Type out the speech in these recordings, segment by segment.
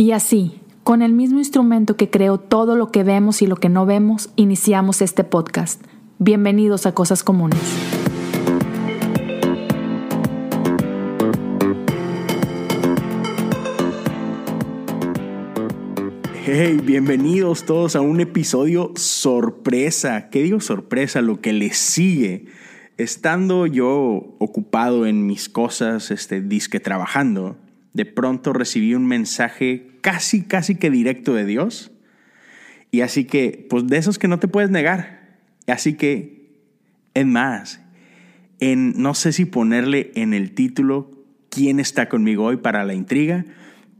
Y así, con el mismo instrumento que creó todo lo que vemos y lo que no vemos, iniciamos este podcast. Bienvenidos a Cosas Comunes. Hey, bienvenidos todos a un episodio sorpresa. ¿Qué digo sorpresa? Lo que les sigue. Estando yo ocupado en mis cosas, este, disque trabajando, de pronto recibí un mensaje casi, casi que directo de Dios. Y así que, pues de esos que no te puedes negar. Así que, en más, en, no sé si ponerle en el título quién está conmigo hoy para la intriga,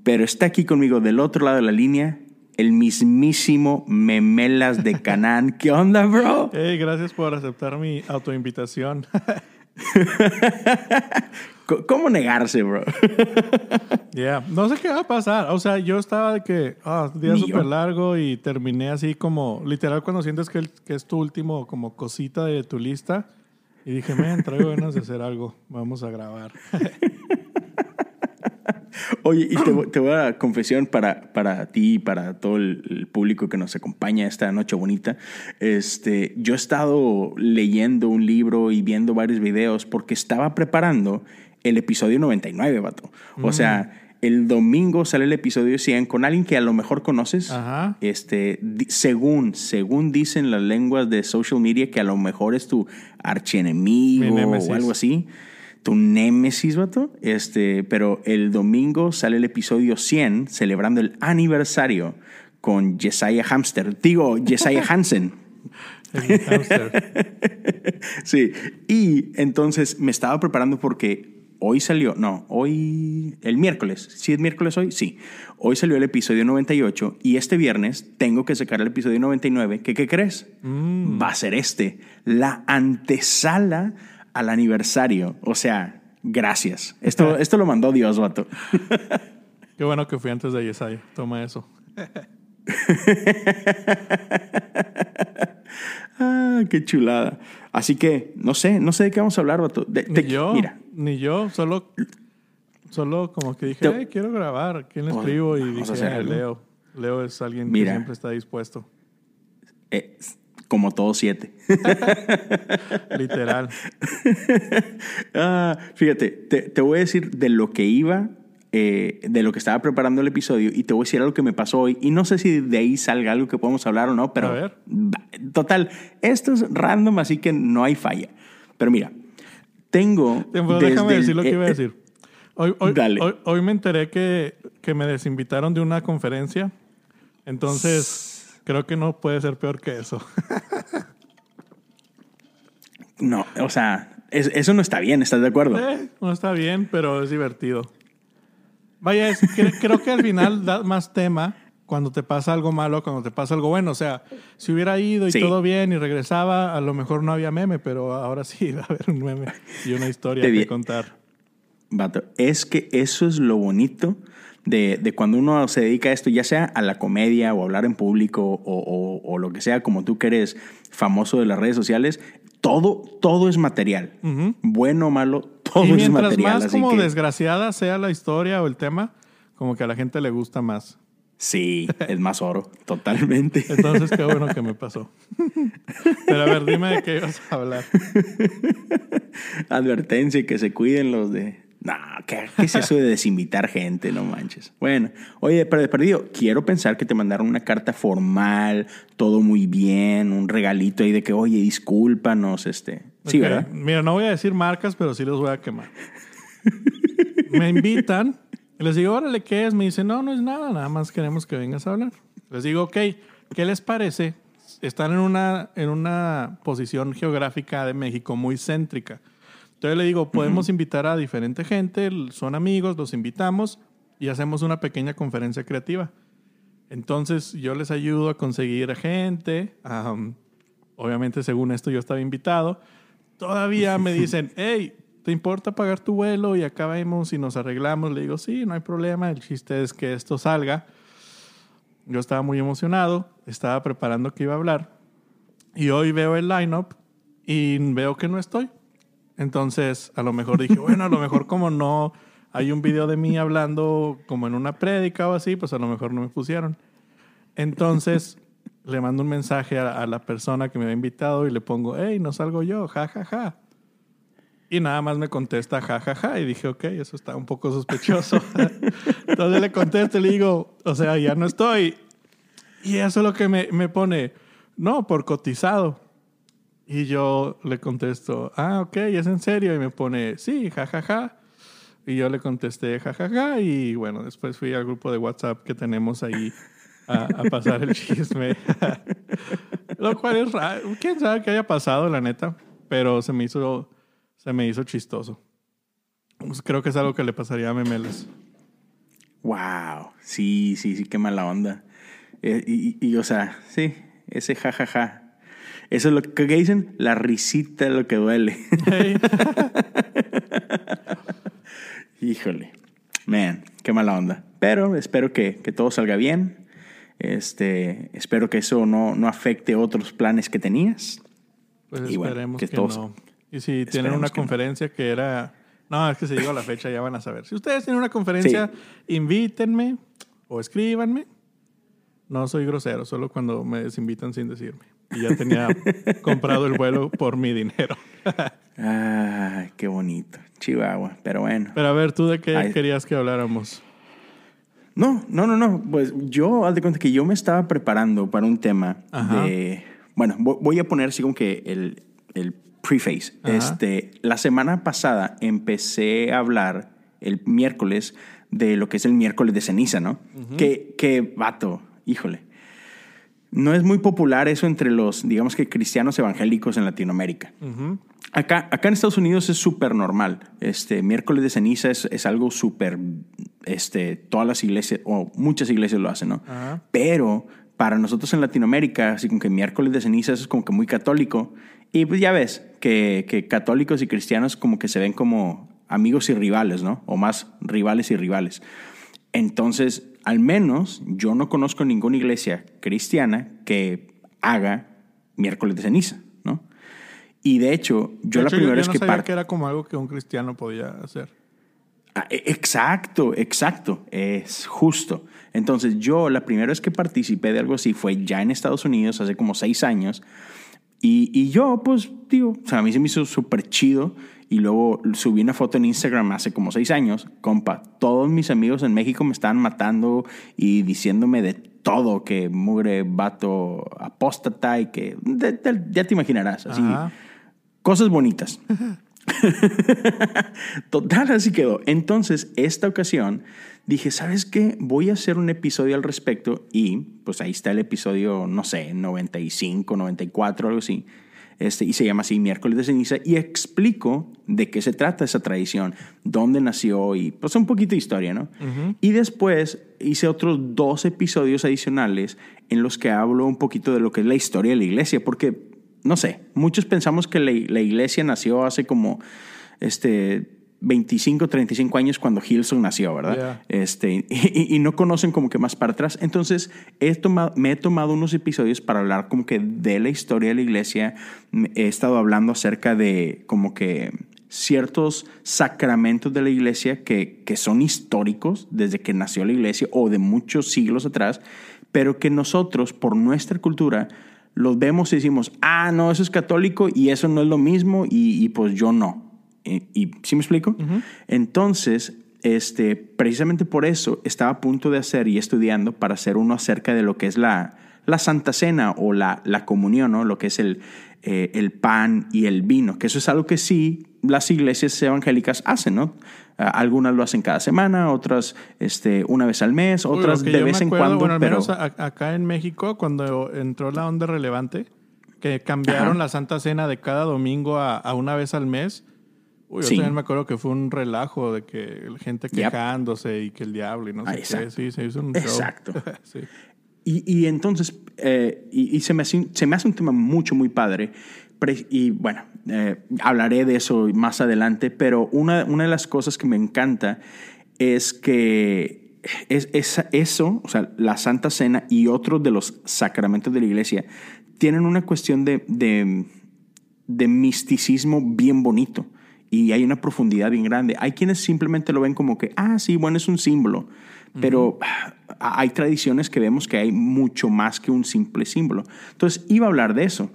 pero está aquí conmigo del otro lado de la línea el mismísimo Memelas de Canaán. ¿Qué onda, bro? Hey, gracias por aceptar mi autoinvitación. ¿Cómo negarse, bro? Ya, no sé qué va a pasar. O sea, yo estaba de que, ah, día súper largo y terminé así como, literal, cuando sientes que, que, es tu último como cosita de tu lista. Y dije, me traigo ganas de hacer algo. Vamos a grabar. Oye, y te, te, voy a confesión para, para ti y para todo el, el, público que nos acompaña esta noche bonita. Este, yo he estado leyendo un libro y viendo varios videos porque estaba preparando el episodio 99, vato. O mm. sea, el domingo sale el episodio 100 con alguien que a lo mejor conoces. Ajá. Este, según, según dicen las lenguas de social media, que a lo mejor es tu archienemigo o algo así tu némesis, vato. Este, pero el domingo sale el episodio 100 celebrando el aniversario con Jesiah Hamster. Digo, Jesiah Hansen. sí, y entonces me estaba preparando porque hoy salió, no, hoy, el miércoles, ¿sí es miércoles hoy? Sí, hoy salió el episodio 98 y este viernes tengo que sacar el episodio 99, ¿qué crees? Mm. Va a ser este, la antesala al aniversario. O sea, gracias. Esto, esto lo mandó Dios, vato. Qué bueno que fui antes de Yesaya. Toma eso. ah, qué chulada. Así que, no sé, no sé de qué vamos a hablar, vato. De, ni yo, mira. Ni yo, solo, solo como que dije, te, quiero grabar. ¿Quién le escribo? Y dije, Leo. Leo es alguien mira, que siempre está dispuesto. Eh, como todos siete. Literal. ah, fíjate, te, te, voy a decir de lo que iba, eh, de lo que estaba preparando el episodio, y te voy a decir algo que me pasó hoy. Y no sé si de ahí salga algo que podemos hablar o no, pero. A ver. Total, esto es random, así que no hay falla. Pero mira, tengo. Déjame decir lo que iba a decir. Hoy, hoy, Dale. hoy, hoy me enteré que, que me desinvitaron de una conferencia. Entonces. Creo que no puede ser peor que eso. no, o sea, es, eso no está bien, ¿estás de acuerdo? Eh, no está bien, pero es divertido. Vaya, es, creo que al final da más tema cuando te pasa algo malo, cuando te pasa algo bueno. O sea, si hubiera ido y sí. todo bien y regresaba, a lo mejor no había meme, pero ahora sí va a haber un meme y una historia que contar. Vato, es que eso es lo bonito de, de, cuando uno se dedica a esto, ya sea a la comedia o a hablar en público o, o, o, lo que sea, como tú que eres famoso de las redes sociales, todo, todo es material. Uh -huh. Bueno o malo, todo y es material. Mientras más como que... desgraciada sea la historia o el tema, como que a la gente le gusta más. Sí, es más oro, totalmente. Entonces, qué bueno que me pasó. Pero a ver, dime de qué ibas a hablar. Advertencia, que se cuiden los de no, ¿qué, ¿qué, es eso de desinvitar gente? No manches. Bueno, oye, pero de perdido, quiero pensar que te mandaron una carta formal, todo muy bien, un regalito ahí de que, oye, discúlpanos, este. Sí, okay. ¿verdad? Mira, no voy a decir marcas, pero sí los voy a quemar. Me invitan, les digo, órale, ¿qué es? Me dicen, no, no es nada, nada más queremos que vengas a hablar. Les digo, ok, ¿qué les parece? Están en una, en una posición geográfica de México muy céntrica. Entonces le digo, podemos invitar a diferente gente, son amigos, los invitamos y hacemos una pequeña conferencia creativa. Entonces yo les ayudo a conseguir gente. Um, obviamente, según esto, yo estaba invitado. Todavía me dicen, hey, ¿te importa pagar tu vuelo? Y acá vemos y nos arreglamos. Le digo, sí, no hay problema. El chiste es que esto salga. Yo estaba muy emocionado, estaba preparando que iba a hablar. Y hoy veo el lineup y veo que no estoy. Entonces, a lo mejor dije, bueno, a lo mejor como no hay un video de mí hablando como en una prédica o así, pues a lo mejor no me pusieron. Entonces le mando un mensaje a, la persona que me había invitado y le pongo, hey, no salgo yo, ja, ja, ja. Y nada más me contesta, ja, ja, ja. Y dije, ok, eso está un poco sospechoso. Entonces le contesto y le digo, o sea, ya no estoy. Y eso es lo que me, me pone, no, por cotizado. Y yo le contesto, ah, ok, es en serio. Y me pone, sí, ja, ja, ja. Y yo le contesté, ja, ja, ja. Y bueno, después fui al grupo de WhatsApp que tenemos ahí a, a pasar el chisme. Lo cual es raro. ¿Quién sabe qué haya pasado, la neta? Pero se me hizo, se me hizo chistoso. Pues creo que es algo que le pasaría a Memeles. Wow. Sí, sí, sí, qué mala onda. Eh, y, y, o sea, sí, ese jajaja. Eso es lo que, ¿qué dicen, la risita es lo que duele. Hey. Híjole. Man, qué mala onda. Pero espero que, que, todo salga bien. Este, espero que eso no, no afecte otros planes que tenías. Pues y esperemos bueno, que, que todos, no. Y si tienen una conferencia no. que era... No, es que si digo la fecha ya van a saber. Si ustedes tienen una conferencia, sí. invítenme o escríbanme. No soy grosero, solo cuando me desinvitan sin decirme. Y ya tenía comprado el vuelo por mi dinero. Ay, qué bonito. Chihuahua, pero bueno. Pero a ver, ¿tú de qué Ay. querías que habláramos? No, no, no, no. Pues yo, haz de cuenta que yo me estaba preparando para un tema Ajá. de... Bueno, voy a poner así como que el, el preface. Ajá. Este, la semana pasada empecé a hablar el miércoles de lo que es el miércoles de ceniza, ¿no? Uh -huh. que, que, vato, híjole. No es muy popular eso entre los, digamos que cristianos evangélicos en Latinoamérica. Uh -huh. Acá, acá en Estados Unidos es súper normal. Este miércoles de ceniza es, es algo súper, este, todas las iglesias, o muchas iglesias lo hacen, ¿no? Uh -huh. Pero para nosotros en Latinoamérica, así como que miércoles de ceniza es como que muy católico. Y pues ya ves que, que católicos y cristianos como que se ven como amigos y rivales, ¿no? O más rivales y rivales. Entonces, al menos yo no conozco ninguna iglesia cristiana que haga miércoles de ceniza, ¿no? Y de hecho, yo de la primera vez no que sabía parto. que era como algo que un cristiano podía hacer. Ah, e, exacto, exacto, es justo. Entonces, yo la primera vez que participé de algo así fue ya en Estados Unidos, hace como seis años. Y, y yo, pues, digo, o sea, a mí se me hizo súper chido y luego subí una foto en Instagram hace como seis años, compa, todos mis amigos en México me estaban matando y diciéndome de todo, que mugre vato apóstata y que de, de, ya te imaginarás, así, Ajá. cosas bonitas. Total, así quedó. Entonces, esta ocasión dije, ¿sabes qué? Voy a hacer un episodio al respecto y pues ahí está el episodio, no sé, 95, 94, algo así este, y se llama así Miércoles de Ceniza, y explico de qué se trata esa tradición, dónde nació y pues un poquito de historia, ¿no? Uh -huh. Y después hice otros dos episodios adicionales en los que hablo un poquito de lo que es la historia de la iglesia, porque, no sé, muchos pensamos que la, la iglesia nació hace como, este, 25, 35 años cuando Hilson nació, ¿verdad? Yeah. Este, y, y, no conocen como que más para atrás. Entonces, he tomado, me he tomado unos episodios para hablar como que de la historia de la iglesia. He estado hablando acerca de como que ciertos sacramentos de la iglesia que, que son históricos desde que nació la iglesia o de muchos siglos atrás, pero que nosotros, por nuestra cultura, los vemos y decimos, ah, no, eso es católico y eso no es lo mismo y, y pues yo no. Y, y ¿Sí me explico? Uh -huh. Entonces, este, precisamente por eso estaba a punto de hacer y estudiando para hacer uno acerca de lo que es la, la Santa Cena o la, la comunión, ¿no? lo que es el, eh, el pan y el vino, que eso es algo que sí las iglesias evangélicas hacen, ¿no? Uh, algunas lo hacen cada semana, otras este, una vez al mes, otras Uy, de vez en cuando. Bueno, al pero... menos acá en México, cuando entró la onda relevante, que cambiaron Ajá. la Santa Cena de cada domingo a, a una vez al mes, Uy, sí. yo también me acuerdo que fue un relajo de que gente quejándose yep. y que el diablo y no sé ah, qué. Sí, se hizo un Exacto. sí. Y, y, entonces, eh, y, se, me hace, se me hace un tema mucho, muy padre. Y bueno, eh, hablaré de eso más adelante, pero una, una de las cosas que me encanta es que es, es, eso, o sea, la Santa Cena y otros de los sacramentos de la iglesia tienen una cuestión de, de, de misticismo bien bonito y hay una profundidad bien grande. Hay quienes simplemente lo ven como que, ah, sí, bueno, es un símbolo, pero ah, hay tradiciones que vemos que hay mucho más que un simple símbolo. Entonces, iba a hablar de eso.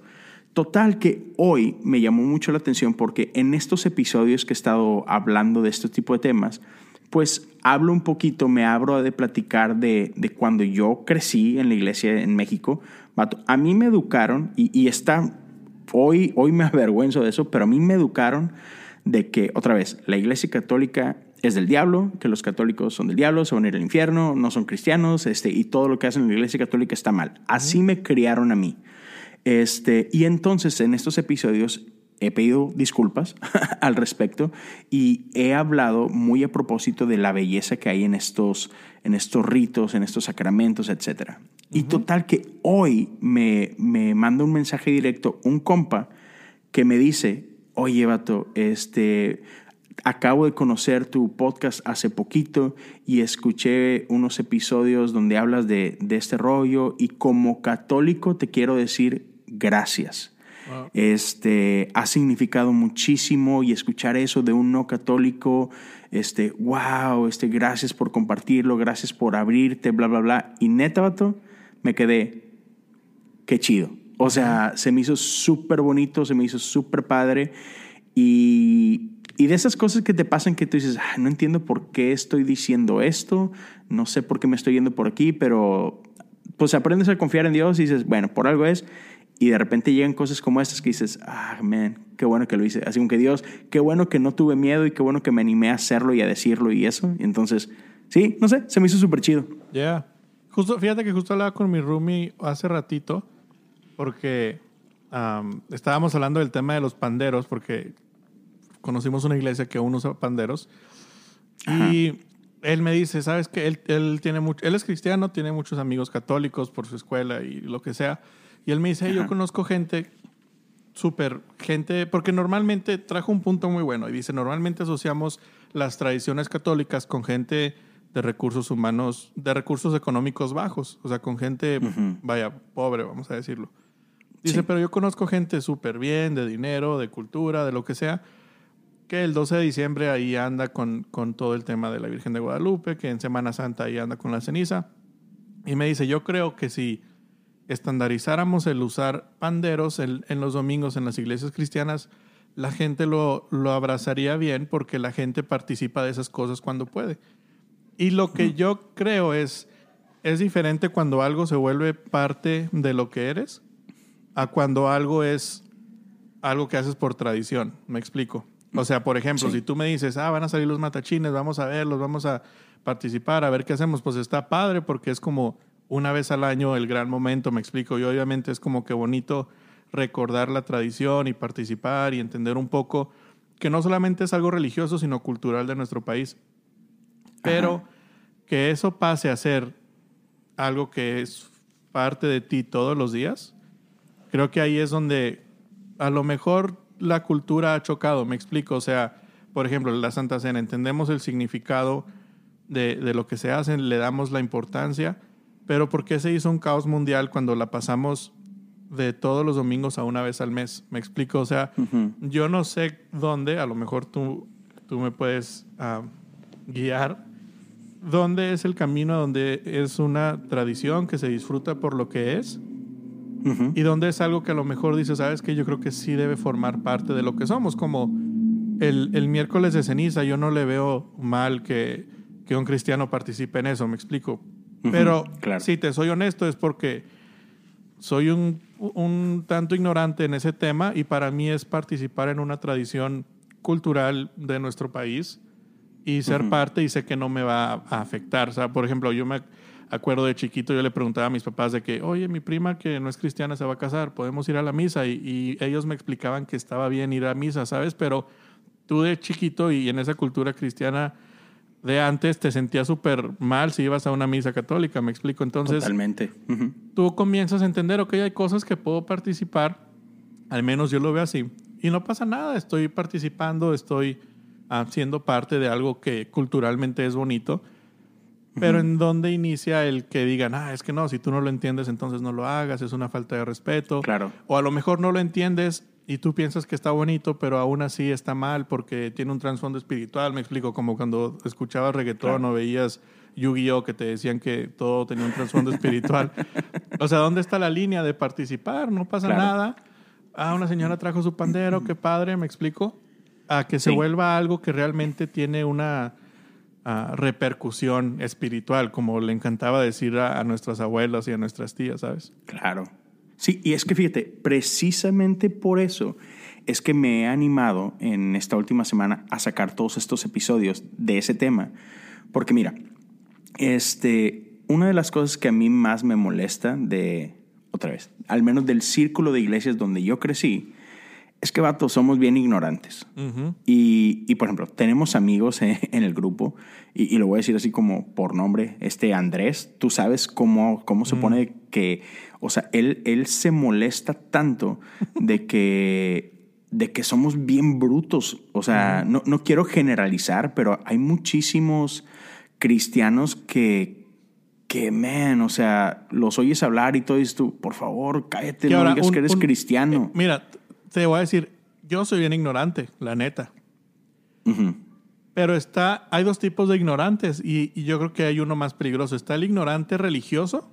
Total que hoy me llamó mucho la atención porque en estos episodios que he estado hablando de este tipo de temas, pues hablo un poquito, me abro de platicar de, de cuando yo crecí en la iglesia en México. A mí me educaron, y, y está, hoy, hoy me avergüenzo de eso, pero a mí me educaron de que, otra vez, la iglesia católica es del diablo, que los católicos son del diablo, se van a ir al infierno, no son cristianos, este, y todo lo que hacen en la iglesia católica está mal. Así me criaron a mí. Este, y entonces en estos episodios he pedido disculpas al respecto y he hablado muy a propósito de la belleza que hay en estos, en estos ritos, en estos sacramentos, etc. Y total que hoy me, me manda un mensaje directo un compa que me dice, oye, vato, este, acabo de conocer tu podcast hace poquito y escuché unos episodios donde hablas de, de este rollo y como católico te quiero decir gracias. Este ha significado muchísimo y escuchar eso de un no católico, este, wow, este, gracias por compartirlo, gracias por abrirte, bla, bla, bla. Y neta, vato, me quedé, qué chido. O sea, se me hizo súper bonito, se me hizo súper padre. Y, y, de esas cosas que te pasan que tú dices, no entiendo por qué estoy diciendo esto, no sé por qué me estoy yendo por aquí, pero pues aprendes a confiar en Dios y dices, bueno, por algo es y de repente llegan cosas como estas que dices, ah, man, qué bueno que lo hice. Así como que Dios, qué bueno que no tuve miedo y qué bueno que me animé a hacerlo y a decirlo y eso. Y entonces, sí, no sé, se me hizo súper chido. Ya. Yeah. Justo, fíjate que justo hablaba con mi roomie hace ratito porque estábamos hablando del tema de los panderos porque conocimos una iglesia que aún usa panderos. Y él me dice, ¿sabes que él, él, tiene mucho, él es cristiano, tiene muchos amigos católicos por su escuela y lo que sea. Y él me dice, yo conozco gente súper, gente, porque normalmente trajo un punto muy bueno y dice, normalmente asociamos las tradiciones católicas con gente de recursos humanos, de recursos económicos bajos, o sea, con gente, vaya, pobre, vamos a decirlo. Dice, pero yo conozco gente súper bien, de dinero, de cultura, de lo que sea, que el 12 de diciembre ahí anda con, con todo el tema de la Virgen de Guadalupe, que en Semana Santa ahí anda con la ceniza. Y me dice, yo creo que si estandarizáramos el usar panderos en, los domingos en las iglesias cristianas, la gente lo, lo, abrazaría bien porque la gente participa de esas cosas cuando puede. Y lo que yo creo es, es diferente cuando algo se vuelve parte de lo que eres a cuando algo es algo que haces por tradición. Me explico. O sea, por ejemplo, si tú me dices, ah, van a salir los matachines, vamos a verlos, vamos a participar, a ver qué hacemos, pues está padre porque es como una vez al año el gran momento, me explico. Y obviamente es como que bonito recordar la tradición y participar y entender un poco que no solamente es algo religioso, sino cultural de nuestro país. Pero que eso pase a ser algo que es parte de ti todos los días, creo que ahí es donde a lo mejor la cultura ha chocado, me explico. O sea, por ejemplo, la Santa Cena, entendemos el significado de, de lo que se hace, le damos la importancia, pero ¿por qué se hizo un caos mundial cuando la pasamos de todos los domingos a una vez al mes? Me explico, o sea, yo no sé dónde, a lo mejor tú, tú me puedes ah, guiar, dónde es el camino donde es una tradición que se disfruta por lo que es y dónde es algo que a lo mejor dices, sabes que yo creo que sí debe formar parte de lo que somos, como el, el miércoles de ceniza, yo no le veo mal que, que un cristiano participe en eso, me explico. Pero si te soy honesto es porque soy un, un, tanto ignorante en ese tema y para mí es participar en una tradición cultural de nuestro país y ser parte y sé que no me va a afectar. O sea, por ejemplo, yo me acuerdo de chiquito, yo le preguntaba a mis papás de que, oye, mi prima que no es cristiana se va a casar, podemos ir a la misa y, y ellos me explicaban que estaba bien ir a misa, ¿sabes? Pero tú de chiquito y en esa cultura cristiana de antes te sentías súper mal si ibas a una misa católica, me explico. Entonces, Totalmente. tú comienzas a entender, ok, hay cosas que puedo participar, al menos yo lo veo así, y no pasa nada, estoy participando, estoy uh, siendo parte de algo que culturalmente es bonito, pero en dónde inicia el que digan, ah, es que no, si tú no lo entiendes, entonces no lo hagas, es una falta de respeto. Claro. O a lo mejor no lo entiendes y tú piensas que está bonito, pero aún así está mal porque tiene un trasfondo espiritual. Me explico, como cuando escuchabas reggaetón o veías Yu-Gi-Oh! que te decían que todo tenía un trasfondo espiritual. O sea, ¿dónde está la línea de participar? No pasa nada. Ah, una señora trajo su pandero, qué padre, me explico. A que se vuelva algo que realmente tiene una ah, repercusión espiritual, como le encantaba decir a nuestras abuelas y a nuestras tías, ¿sabes? Claro. Sí, y es que fíjate, precisamente por eso es que me he animado en esta última semana a sacar todos estos episodios de ese tema. Porque mira, este, una de las cosas que a mí más me molesta de, otra vez, al menos del círculo de iglesias donde yo crecí, es que, vato, somos bien ignorantes. y, y, por ejemplo, tenemos amigos en, el grupo, y, lo voy a decir así como por nombre, este Andrés, tú sabes cómo, cómo se pone que, o sea, él, él se molesta tanto de que, de que somos bien brutos. O sea, no, no quiero generalizar, pero hay muchísimos cristianos que, que, man, o sea, los oyes hablar y todo esto, por favor, cállate, no digas que eres cristiano. Eh, mira, te voy a decir, yo soy bien ignorante, la neta. Pero está, hay dos tipos de ignorantes y, y, yo creo que hay uno más peligroso. Está el ignorante religioso.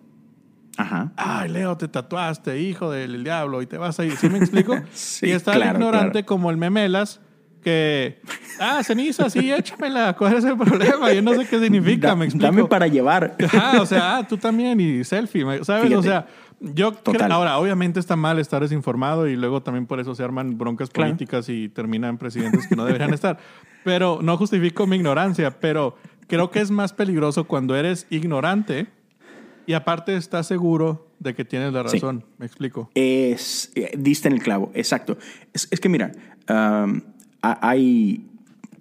Ajá. Ay, Leo, te tatuaste, hijo del diablo, y te vas a ir. ¿Sí me explico? sí, y está el ignorante como el memelas, que, ah, ceniza, sí, échamela, ¿cuál es el problema? Yo no sé qué significa, me explico. Dame para llevar. Ah, o sea, ah, tú también y selfie, ¿sabes? O sea, yo creo, ahora, obviamente está mal estar desinformado y luego también por eso se arman broncas políticas y terminan presidentes que no deberían estar. Pero no justifico mi ignorancia, pero creo que es más peligroso cuando eres ignorante y aparte estás seguro de que tienes la razón. Me explico. Es, eh, diste en el clavo, exacto. Es, que mira, hay,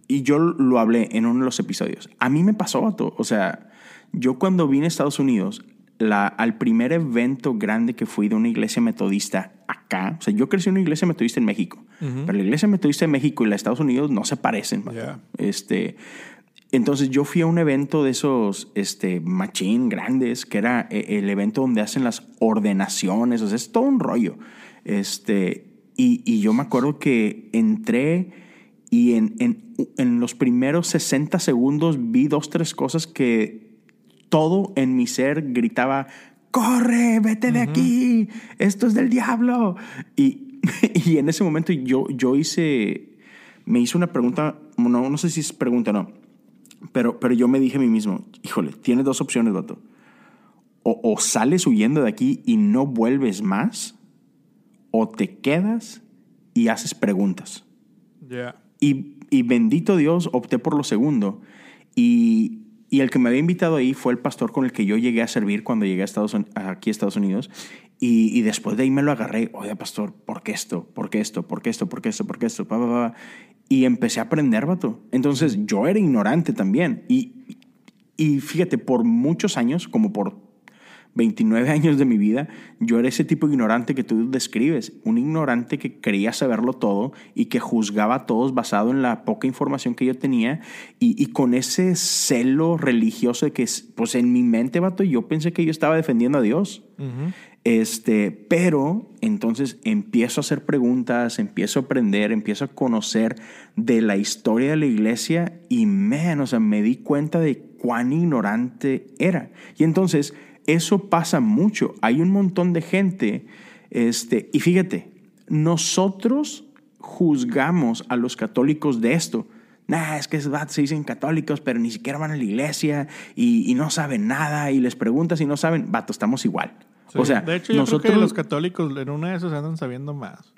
y yo lo hablé en uno de los episodios, a mí me pasó, todo. o sea, yo cuando vine a Estados Unidos, la, al primer evento grande que fui de una iglesia metodista acá, o sea, yo crecí en una iglesia metodista en México, pero la iglesia metodista en México y la de Estados Unidos no se parecen. Este, entonces yo fui a un evento de esos este, machín grandes, que era eh, el evento donde hacen las ordenaciones, o sea, es todo un rollo. Este, y, y yo me acuerdo que entré y en, en, en, los primeros 60 segundos vi dos, tres cosas que todo en mi ser gritaba, corre, vete de aquí, esto es del diablo. Y, y, en ese momento yo, yo hice, me hice una pregunta, no, no sé si es pregunta o no, pero, pero yo me dije a mí mismo, híjole, tienes dos opciones, vato. O, o sales huyendo de aquí y no vuelves más, o te quedas y haces preguntas. Yeah. Y, y, bendito Dios, opté por lo segundo. Y, y, el que me había invitado ahí fue el pastor con el que yo llegué a servir cuando llegué a Estados, aquí a Estados Unidos. Y, y, después de ahí me lo agarré. Oye, pastor, ¿por qué esto? ¿Por qué esto? ¿Por qué esto? ¿Por qué esto? ¿Por qué esto? Pa, pa, pa. Y empecé a aprender, vato. Entonces yo era ignorante también. Y, y fíjate, por muchos años, como por 29 años de mi vida, yo era ese tipo de ignorante que tú describes, un ignorante que creía saberlo todo y que juzgaba a todos basado en la poca información que yo tenía y, con ese celo religioso de que, pues en mi mente, vato, yo pensé que yo estaba defendiendo a Dios. Este, pero entonces empiezo a hacer preguntas, empiezo a aprender, empiezo a conocer de la historia de la iglesia y, man, o sea, me di cuenta de cuán ignorante era. Y entonces eso pasa mucho. Hay un montón de gente, este, y fíjate, nosotros juzgamos a los católicos de esto. Nah, es que se dicen católicos, pero ni siquiera van a la iglesia y, no saben nada y les preguntas y no saben, vato, estamos igual. o sea, de hecho, yo nosotros creo que los católicos en una de esas andan sabiendo más.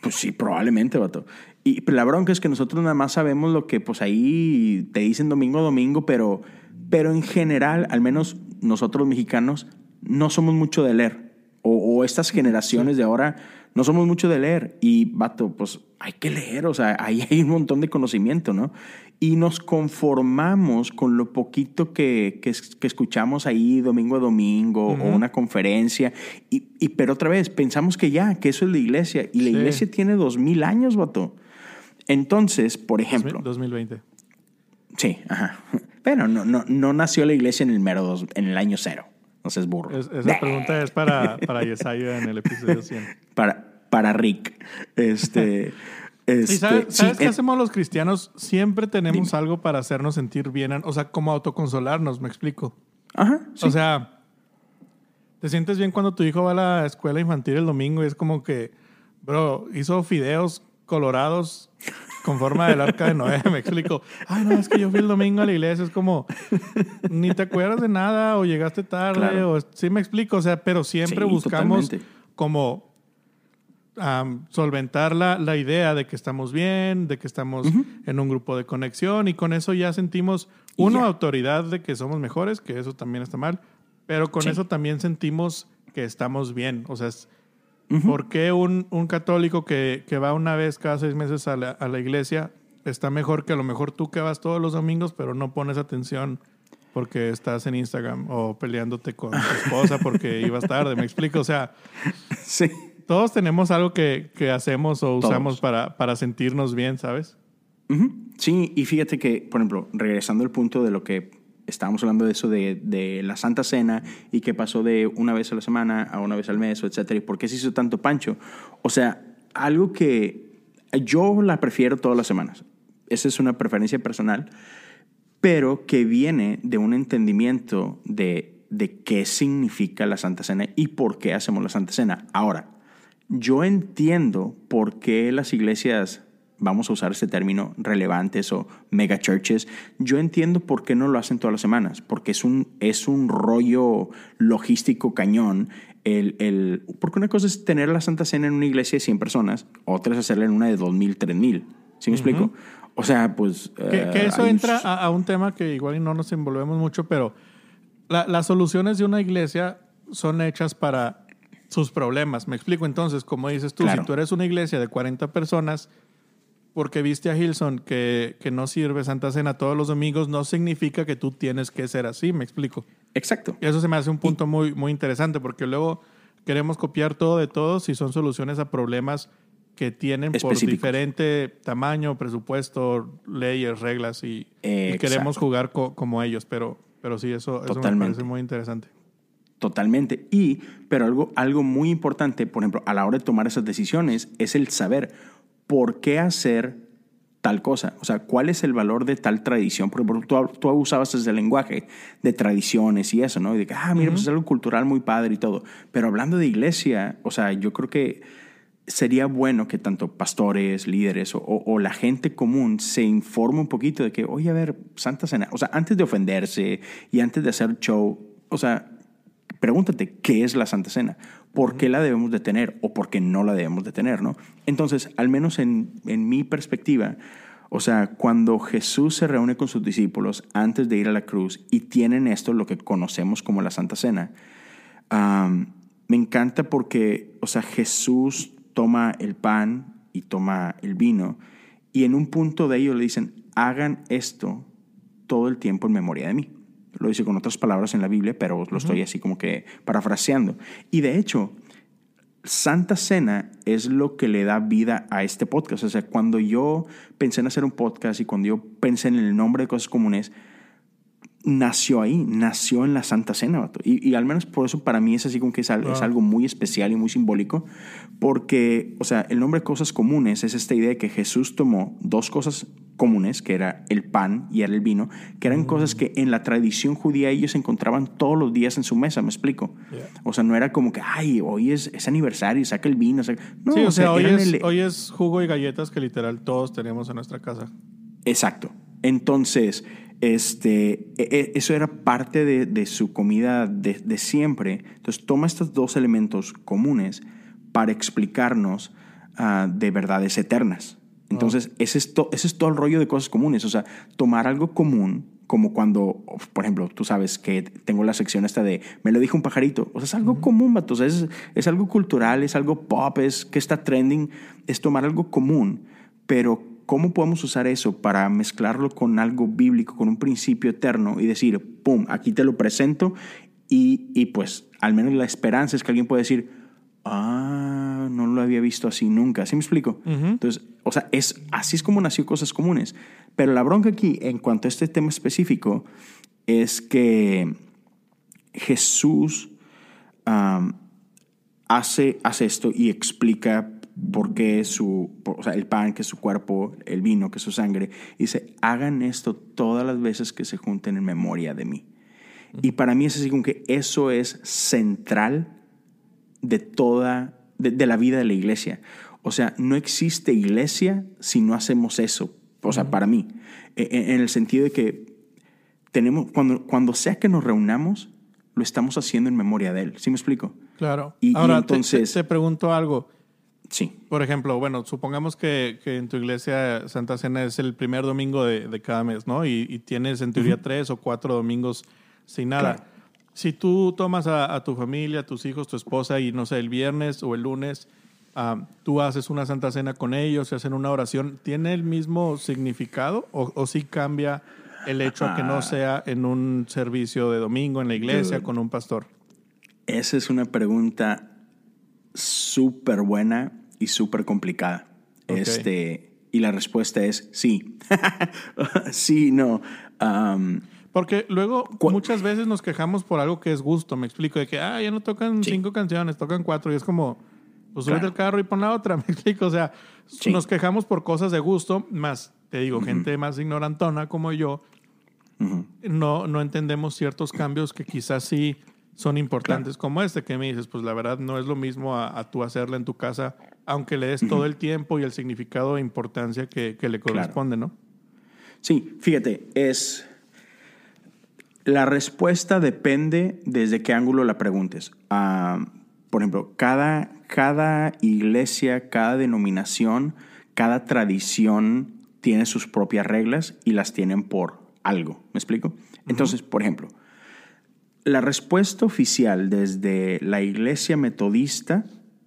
Pues sí, probablemente, vato. Y la bronca es que nosotros nada más sabemos lo que pues ahí te dicen domingo a domingo, pero, pero en general, al menos nosotros mexicanos, no somos mucho de leer. O, estas generaciones de ahora no somos mucho de leer. Y, vato, pues hay que leer, o sea, ahí hay un montón de conocimiento, ¿no? Y nos conformamos con lo poquito que, que, escuchamos ahí domingo a domingo o una conferencia. Y, y, pero otra vez, pensamos que ya, que eso es la iglesia. Y la iglesia tiene dos mil años, vato. Entonces, por ejemplo. 2020. Sí, ajá. Pero no, no, no nació la iglesia en el mero dos, en el año cero. No seas burro. esa pregunta es para, para Yesaya en el episodio 100. Para, para Rick. Este. este ¿Y sabes, sí, ¿sabes qué eh, hacemos los cristianos? Siempre tenemos algo para hacernos sentir bien, o sea, como autoconsolarnos, me explico. Ajá. sí. O sea, te sientes bien cuando tu hijo va a la escuela infantil el domingo y es como que, bro, hizo fideos colorados con forma del arca de Noé, me explico. Ay, no, es que yo fui el domingo a la iglesia, es como, ni te acuerdas de nada o llegaste tarde, Claro. o sí me explico, o sea, pero siempre Sí, buscamos totalmente. como am, solventar la, la idea de que estamos bien, de que estamos en un grupo de conexión y con eso ya sentimos, uno, ya. autoridad de que somos mejores, que eso también está mal, pero con Sí. eso también sentimos que estamos bien. O sea, es- ¿por qué un, un católico que, que va una vez cada seis meses a la, a la iglesia está mejor que a lo mejor tú que vas todos los domingos, pero no pones atención? Porque estás en Instagram o peleándote con tu esposa porque ibas tarde, me explico. O sea, Sí. todos tenemos algo que, que hacemos o usamos para, para sentirnos bien, ¿sabes? Sí, y fíjate que, por ejemplo, regresando al punto de lo que estábamos hablando de eso de, de la Santa Cena y que pasó de una vez a la semana a una vez al mes, etcétera, y por qué se hizo tanto pancho. O sea, algo que yo la prefiero todas las semanas. Esa es una preferencia personal, pero que viene de un entendimiento de, de qué significa la Santa Cena y por qué hacemos la Santa Cena. Ahora, yo entiendo por qué las iglesias, vamos a usar ese término, relevantes o mega churches, yo entiendo por qué no lo hacen todas las semanas, porque es un, es un rollo logístico cañón. El, el, porque una cosa es tener la Santa Cena en una iglesia de 100 personas, otra es hacerla en una de 2.000, 3.000. ¿Sí me explico? O sea, pues... Que, eh, que eso hay- entra a, a un tema que igual no nos envolvemos mucho, pero la- las soluciones de una iglesia son hechas para sus problemas. Me explico entonces, como dices tú, Claro. si tú eres una iglesia de 40 personas, porque viste a Hilson que, que no sirve Santa Cena todos los domingos, no significa que tú tienes que ser así, me explico. Exacto. Eso se me hace un punto muy, muy interesante, porque luego queremos copiar todo de todos y son soluciones a problemas que tienen por diferente tamaño, presupuesto, leyes, reglas y, queremos jugar co- como ellos, pero, pero sí, eso, eso me parece muy interesante. Totalmente. Y, pero algo, algo muy importante, por ejemplo, a la hora de tomar esas decisiones, es el saber por qué hacer tal cosa. O sea, cuál es el valor de tal tradición. Por ejemplo, tú, tú usabas ese lenguaje de tradiciones y eso, ¿no? Y de que, ah, mira, pues es algo cultural muy padre y todo. Pero hablando de iglesia, o sea, yo creo que sería bueno que tanto pastores, líderes o, o- o la gente común se informe un poquito de que, oye, a ver, Santa Cena, o sea, antes de ofenderse y antes de hacer show, o sea, pregúntate qué es la Santa Cena, por qué la debemos de tener o por qué no la debemos de tener, ¿no? Entonces, al menos en, en mi perspectiva, o sea, cuando Jesús se reúne con sus discípulos antes de ir a la cruz y tienen esto, lo que conocemos como la Santa Cena, me encanta porque, o sea, Jesús toma el pan y toma el vino y en un punto de ello le dicen, hagan esto todo el tiempo en memoria de mí. Lo dice con otras palabras en la Biblia, pero lo estoy así como que parafraseando. Y de hecho, Santa Cena es lo que le da vida a este podcast. O sea, cuando yo pensé en hacer un podcast y cuando yo pensé en el nombre de cosas comunes, nació ahí, nació en la Santa Cena, vato. Y, y al menos por eso para mí es así como que es, al- es Wow. algo muy especial y muy simbólico, porque, o sea, el nombre de cosas comunes es esta idea de que Jesús tomó dos cosas comunes, que era el pan y era el vino, que eran cosas que en la tradición judía ellos encontraban todos los días en su mesa, ¿me explico? Yeah. O sea, no era como que, ay, hoy es, es aniversario, saca el vino. saca-". No, sí, o sea, hoy es, el- hoy es jugo y galletas que literal todos tenemos en nuestra casa. Exacto. Entonces, este, e- e- eso era parte de, de su comida de, de siempre. Entonces, toma estos dos elementos comunes para explicarnos ah, de verdades eternas. Entonces, ese, es to- ese es todo el rollo de cosas comunes. O sea, tomar algo común, como cuando, por ejemplo, tú sabes que tengo la sección esta de me lo dijo un pajarito. O sea, es algo común, vato. O sea, es, es algo cultural, es algo pop, es que está trending. Es tomar algo común, pero ¿cómo podemos usar eso para mezclarlo con algo bíblico, con un principio eterno y decir, pum, aquí te lo presento y, y pues al menos la esperanza es que alguien puede decir, ah, no lo había visto así nunca. ¿Sí me explico? Entonces, o sea, es, así es como nació Cosas Comunes. Pero la bronca aquí, en cuanto a este tema específico, es que Jesús hace, hace esto y explica por qué su, o sea, el pan que es su cuerpo, el vino que es su sangre. dice, hagan esto todas las veces que se junten en memoria de mí. Y para mí es así como que eso es central de toda, de, la vida de la iglesia. O sea, no existe iglesia si no hacemos eso. O sea, para mí, e, e, en, el sentido de que tenemos, cuando, cuando sea que nos reunamos, lo estamos haciendo en memoria de Él. ¿Sí me explico? Claro. Y, Ahora, entonces... Te, pregunto algo. Sí. Por ejemplo, bueno, supongamos que, que, en tu iglesia Santa Cena es el primer domingo de, de cada mes, ¿no? Y, tienes en teoría tres o cuatro domingos sin nada. Si tú tomas a, tu familia, a tus hijos, tu esposa y no sé, el viernes o el lunes, tú haces una Santa Cena con ellos, se hacen una oración, ¿tiene el mismo significado o, o sí cambia el hecho de que no sea en un servicio de domingo en la iglesia con un pastor? Esa es una pregunta súper buena y súper complicada. Este, y la respuesta es sí. sí, no. Porque luego muchas veces nos quejamos por algo que es gusto, me explico, de que, ah, ya no tocan cinco canciones, tocan cuatro, y es como, pues súbete el carro y pon la otra, me explico, o sea, nos quejamos por cosas de gusto, más, te digo, gente más ignorantona como yo, no, no entendemos ciertos cambios que quizás sí son importantes como este que me dices, pues la verdad no es lo mismo a, tú hacerla en tu casa, aunque le des todo el tiempo y el significado e importancia que, le corresponde, ¿no? Sí, fíjate, es... La respuesta depende desde qué ángulo la preguntes. Ah, por ejemplo, cada, cada iglesia, cada denominación, cada tradición tiene sus propias reglas y las tienen por algo. ¿Me explico? Entonces, por ejemplo, la respuesta oficial desde la iglesia metodista,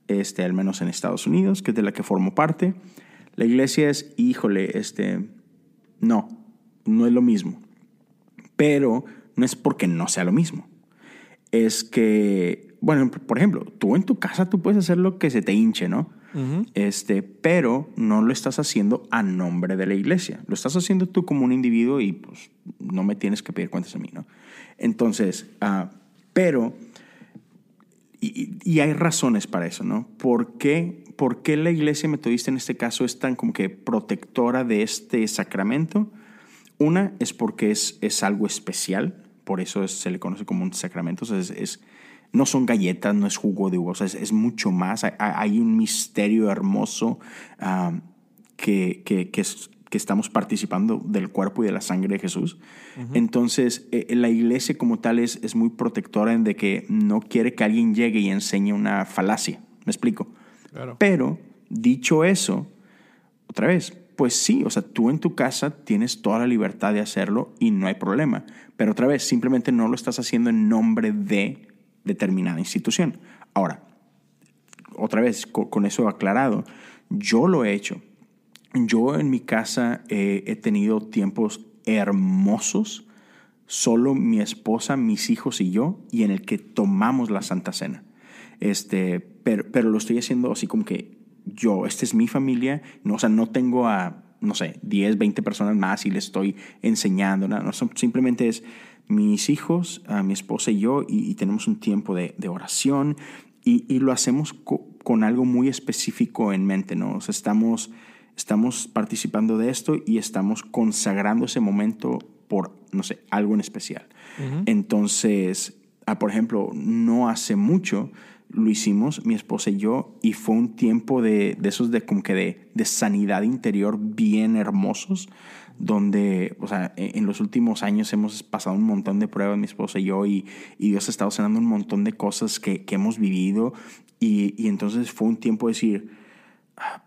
este, al menos en Estados Unidos, que es de la que formo parte, la iglesia es, híjole, este, no, no es lo mismo. Pero no es porque no sea lo mismo. Es que, bueno, por ejemplo, tú en tu casa tú puedes hacer lo que se te hinche, ¿no? este, pero no lo estás haciendo a nombre de la iglesia. Lo estás haciendo tú como un individuo y pues no me tienes que pedir cuentas a mí, ¿no? Entonces, uh, pero, y, hay razones para eso, ¿no? ¿Por qué, ¿Por qué la iglesia metodista en este caso es tan como que protectora de este sacramento? Una es porque es, es algo especial, por eso se le conoce como un sacramento, o sea, es, es no son galletas, no es jugo de uva, es, mucho más. Hay, un misterio hermoso um, que, que, que, estamos participando del cuerpo y de la sangre de Jesús. Entonces, eh, la iglesia como tal es, es muy protectora en de que no quiere que alguien llegue y enseñe una falacia. ¿Me explico? Pero, dicho eso, otra vez, pues sí, o sea, tú en tu casa tienes toda la libertad de hacerlo y no hay problema. Pero otra vez, simplemente no lo estás haciendo en nombre de determinada institución. Ahora, otra vez, con, eso aclarado, yo lo he hecho. Yo en mi casa he tenido tiempos hermosos, solo mi esposa, mis hijos y yo, y en el que tomamos la Santa Cena. Este, pero, pero lo estoy haciendo así como que yo, esta es mi familia, no, o sea, no tengo a, no sé, 10, 20 personas más y les estoy enseñando, no, simplemente es mis hijos, a mi esposa y yo, y, tenemos un tiempo de, oración y, lo hacemos con algo muy específico en mente, ¿no? O sea, estamos, estamos participando de esto y estamos consagrando ese momento por, no sé, algo en especial. Entonces, ah, por ejemplo, no hace mucho lo hicimos mi esposa y yo y fue un tiempo de, de esos de como que de, de sanidad interior bien hermosos donde, o sea, e, en los últimos años hemos pasado un montón de pruebas, mi esposa y yo, y, Dios ha estado sanando un montón de cosas que, hemos vivido, y, entonces fue un tiempo de decir,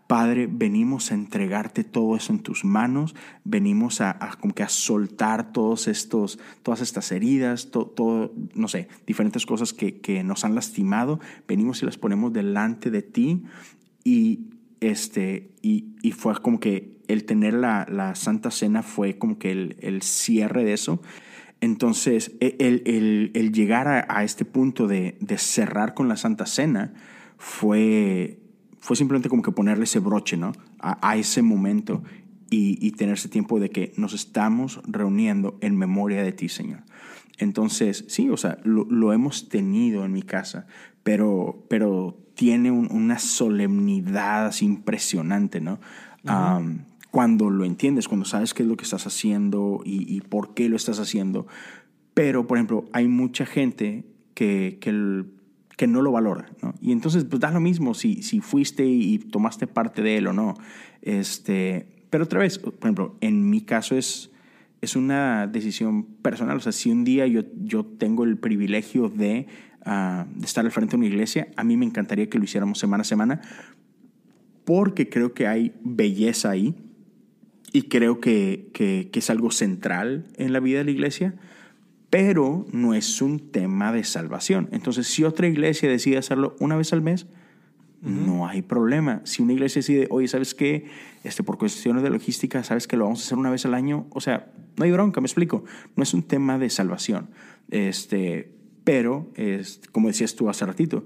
Padre, venimos a entregarte todo eso en tus manos, venimos a, como que a soltar todos estos, todas estas heridas, todo, no sé, diferentes cosas que, que nos han lastimado, venimos y las ponemos delante de ti, y, este, y, y fue como que el tener la, la Santa Cena fue como que el, el cierre de eso. Entonces, e, el, el, el llegar a, a, este punto de, de, cerrar con la Santa Cena fue, fue simplemente como que ponerle ese broche, ¿no? A, a ese momento y, y, tener ese tiempo de que nos estamos reuniendo en memoria de ti, Señor. Entonces, sí, o sea, lo, hemos tenido en mi casa, pero, pero tiene una solemnidad impresionante, ¿no? cuando lo entiendes, cuando sabes qué es lo que estás haciendo y, por qué lo estás haciendo. Pero, por ejemplo, hay mucha gente que, que, que no lo valora, ¿no? Y entonces, pues da lo mismo si, si fuiste y tomaste parte de él o no. Este, pero otra vez, por ejemplo, en mi caso es, es una decisión personal. O sea, si un día yo, yo tengo el privilegio de, ah, estar al frente de una iglesia, a mí me encantaría que lo hiciéramos semana a semana, porque creo que hay belleza ahí y creo que, que, que, es algo central en la vida de la iglesia, pero no es un tema de salvación. Entonces, si otra iglesia decide hacerlo una vez al mes, no hay problema. Si una iglesia decide, oye, ¿sabes qué? Este, por cuestiones de logística, ¿sabes que lo vamos a hacer una vez al año? O sea, no hay bronca, me explico. No es un tema de salvación. Este, pero, es, como decías tú hace ratito,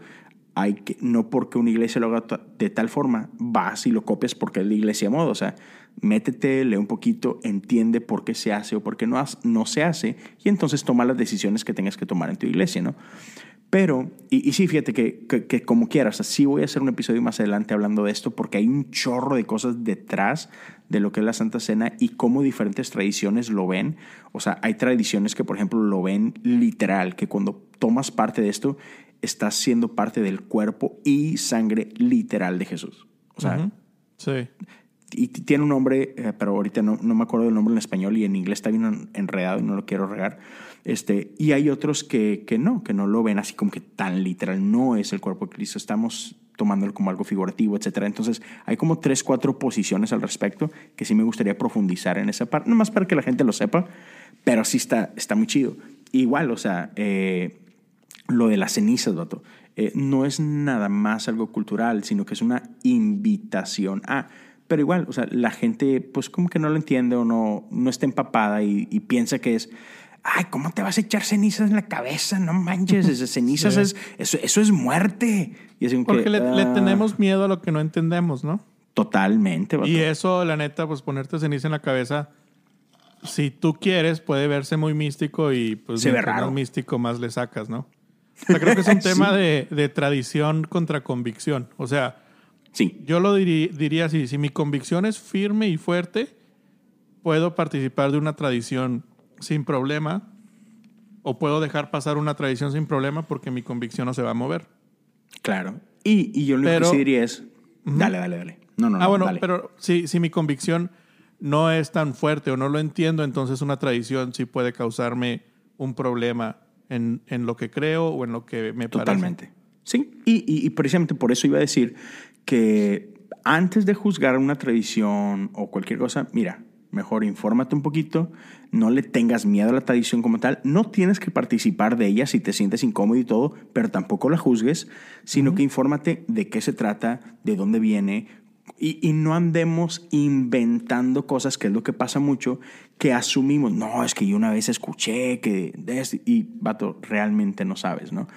hay que, no porque una iglesia lo haga de tal forma, vas y lo copias porque es la iglesia modo. O sea, métete, lee un poquito, entiende por qué se hace o por qué no, no se hace y entonces toma las decisiones que tengas que tomar en tu iglesia, ¿no? Pero, y, sí, fíjate que, que, como quieras, sí voy a hacer un episodio más adelante hablando de esto porque hay un chorro de cosas detrás de lo que es la Santa Cena y cómo diferentes tradiciones lo ven. O sea, hay tradiciones que, por ejemplo, lo ven literal, que cuando tomas parte de esto, estás siendo parte del cuerpo y sangre literal de Jesús. O sea, sí. Y tiene un nombre, eh, pero ahorita no, no me acuerdo del nombre en español y en inglés está bien enredado y no lo quiero regar este, y hay otros que, que no, que no lo ven así como que tan literal, no es el cuerpo de Cristo, estamos tomándolo como algo figurativo, etc. Entonces, hay como tres, cuatro posiciones al respecto que sí me gustaría profundizar en esa parte, no más para que la gente lo sepa, pero sí está, está muy chido. Igual, o sea, eh, lo de las cenizas, vato, eh, no es nada más algo cultural, sino que es una invitación a... Pero igual, o sea, la gente pues como que no lo entiende o no, no está empapada y, y piensa que es, ay, ¿cómo te vas a echar cenizas en la cabeza? No manches, esas cenizas es, eso, eso, es muerte. Y Porque le, ah. tenemos miedo a lo que no entendemos, ¿no? Totalmente. Y eso, la neta, pues ponerte ceniza en la cabeza, si tú quieres, puede verse muy místico y pues Se ve raro. místico más le sacas, ¿no? O sea, creo que es un tema de, de, tradición contra convicción. O sea, sí. yo lo diría así, si mi convicción es firme y fuerte, puedo participar de una tradición sin problema o puedo dejar pasar una tradición sin problema porque mi convicción no se va a mover. Claro. Y, yo lo que diría es, dale, dale, dale. No, no, ah, bueno, pero si, si mi convicción no es tan fuerte o no lo entiendo, entonces una tradición sí puede causarme un problema en, en lo que creo o en lo que me parece. Totalmente. Sí, y, y, precisamente por eso iba a decir que antes de juzgar una tradición o cualquier cosa, mira, Mejor infórmate un poquito, no le tengas miedo a la tradición como tal, no tienes que participar de ella si te sientes incómodo y todo, pero tampoco la juzgues, sino que infórmate de qué se trata, de dónde viene, y, no andemos inventando cosas, que es lo que pasa mucho, que asumimos, no, es que yo una vez escuché que, y vato, realmente no sabes, ¿no?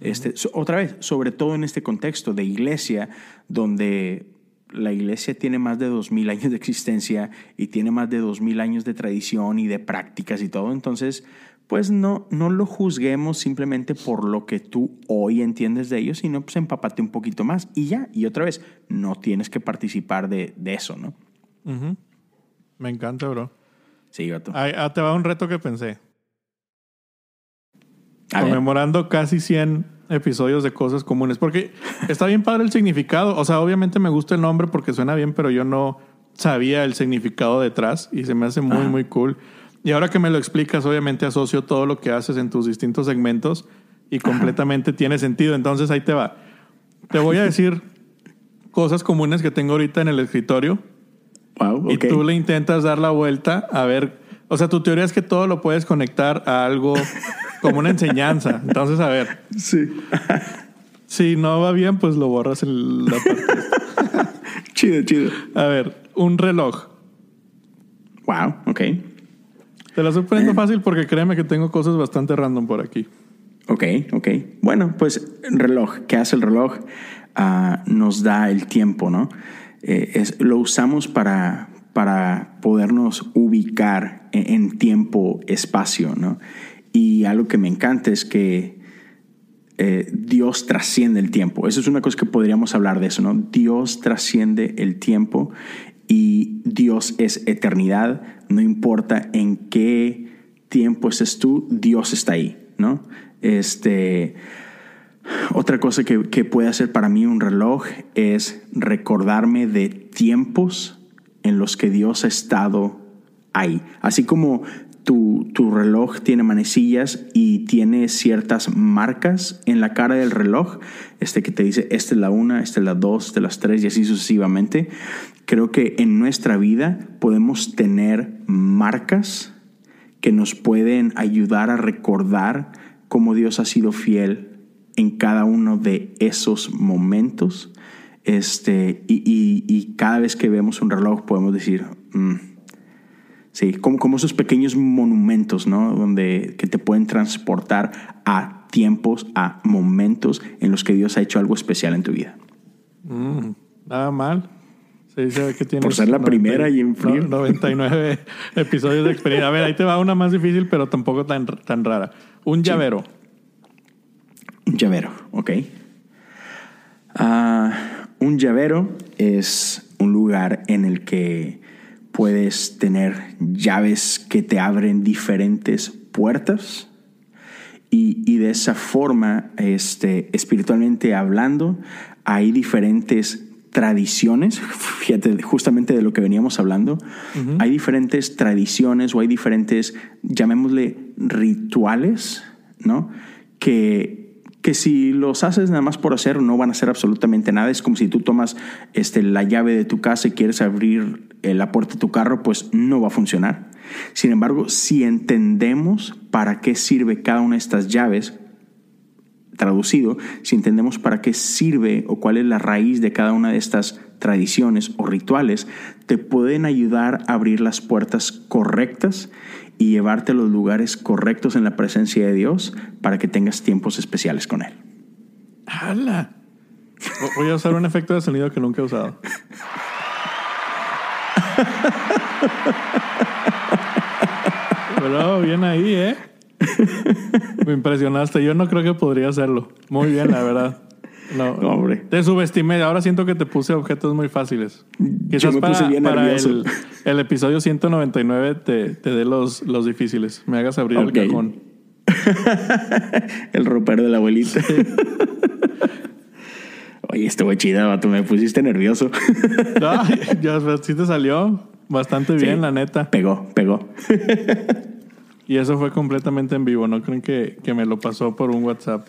Este, otra vez, sobre todo en este contexto de iglesia, donde la iglesia tiene más de dos mil años de existencia y tiene más de dos mil años de tradición y de prácticas y todo. Entonces, pues no, no lo juzguemos simplemente por lo que tú hoy entiendes de ellos, sino pues empapate un poquito más y ya. Y otra vez, no tienes que participar de, eso, ¿no? Me encanta, bro. Sí, gato. Ah, te va un reto que pensé. Conmemorando casi 100 episodios de cosas comunes. Porque está bien padre el significado. O sea, obviamente me gusta el nombre porque suena bien, pero yo no sabía el significado detrás y se me hace muy, muy cool. Y ahora que me lo explicas, obviamente asocio todo lo que haces en tus distintos segmentos y completamente tiene sentido. Entonces ahí te va. Te voy a decir cosas comunes que tengo ahorita en el escritorio. Wow, Y tú le intentas dar la vuelta a ver. O sea, tu teoría es que todo lo puedes conectar a algo como una enseñanza. Entonces, a ver. Sí. Si no va bien, pues lo borras en la parte. chido, chido. A ver, un reloj. Wow, ok. Te la sorprendo fácil porque créeme que tengo cosas bastante random por aquí. Ok, ok. Bueno, pues reloj. ¿Qué hace el reloj? Ah, nos da el tiempo, ¿no? Eh, es, lo usamos para, para podernos ubicar en, en tiempo, espacio, ¿no? Y algo que me encanta es que eh, Dios trasciende el tiempo. Eso es una cosa que podríamos hablar de eso, ¿no? Dios trasciende el tiempo y Dios es eternidad. No importa en qué tiempo estés tú, Dios está ahí, ¿no? Este, otra cosa que, que puede hacer para mí un reloj es recordarme de tiempos en los que Dios ha estado ahí. Así como tu, reloj tiene manecillas y tiene ciertas marcas en la cara del reloj, este que te dice, esta es la una, esta es la dos, esta es las tres y así sucesivamente. Creo que en nuestra vida podemos tener marcas que nos pueden ayudar a recordar cómo Dios ha sido fiel en cada uno de esos momentos. Este, y cada vez que vemos un reloj podemos decir, mm, Sí, como, como esos pequeños monumentos, ¿no? Donde que te pueden transportar a tiempos, a momentos en los que Dios ha hecho algo especial en tu vida. Mm, nada mal. Se dice que tienes Por ser la 90, primera y en frío. no, 99 episodios de experiencia. A ver, ahí te va una más difícil, pero tampoco tan, tan rara. Un llavero. Un llavero, ok. Ah, un llavero es un lugar en el que puedes tener llaves que te abren diferentes puertas y, y de esa forma, este, espiritualmente hablando, hay diferentes tradiciones, fíjate, justamente de lo que veníamos hablando, uh -huh. hay diferentes tradiciones o hay diferentes, llamémosle rituales, ¿no? Que, que si los haces nada más por hacer no van a hacer absolutamente nada. Es como si tú tomas este, la llave de tu casa y quieres abrir la puerta de tu carro, pues no va a funcionar. Sin embargo, si entendemos para qué sirve cada una de estas llaves, traducido, si entendemos para qué sirve o cuál es la raíz de cada una de estas tradiciones o rituales, te pueden ayudar a abrir las puertas correctas y llevarte a los lugares correctos en la presencia de Dios para que tengas tiempos especiales con Él. ¡Hala! Voy a usar un efecto de sonido que nunca he usado. Pero bien ahí, ¿eh? Me impresionaste. Yo no creo que podría hacerlo. Muy bien, la verdad. No, no, hombre. Te subestimé. Ahora siento que te puse objetos muy fáciles. Quizás Yo me puse para, bien para el, el, episodio 199 te, te dé los, los difíciles. Me hagas abrir okay. el cajón. el ropero de la abuelita. Sí. Oye, estuvo chida, tú me pusiste nervioso. no, ya sí te salió bastante bien, sí, la neta. Pegó, pegó. y eso fue completamente en vivo, ¿no creen que, que me lo pasó por un WhatsApp?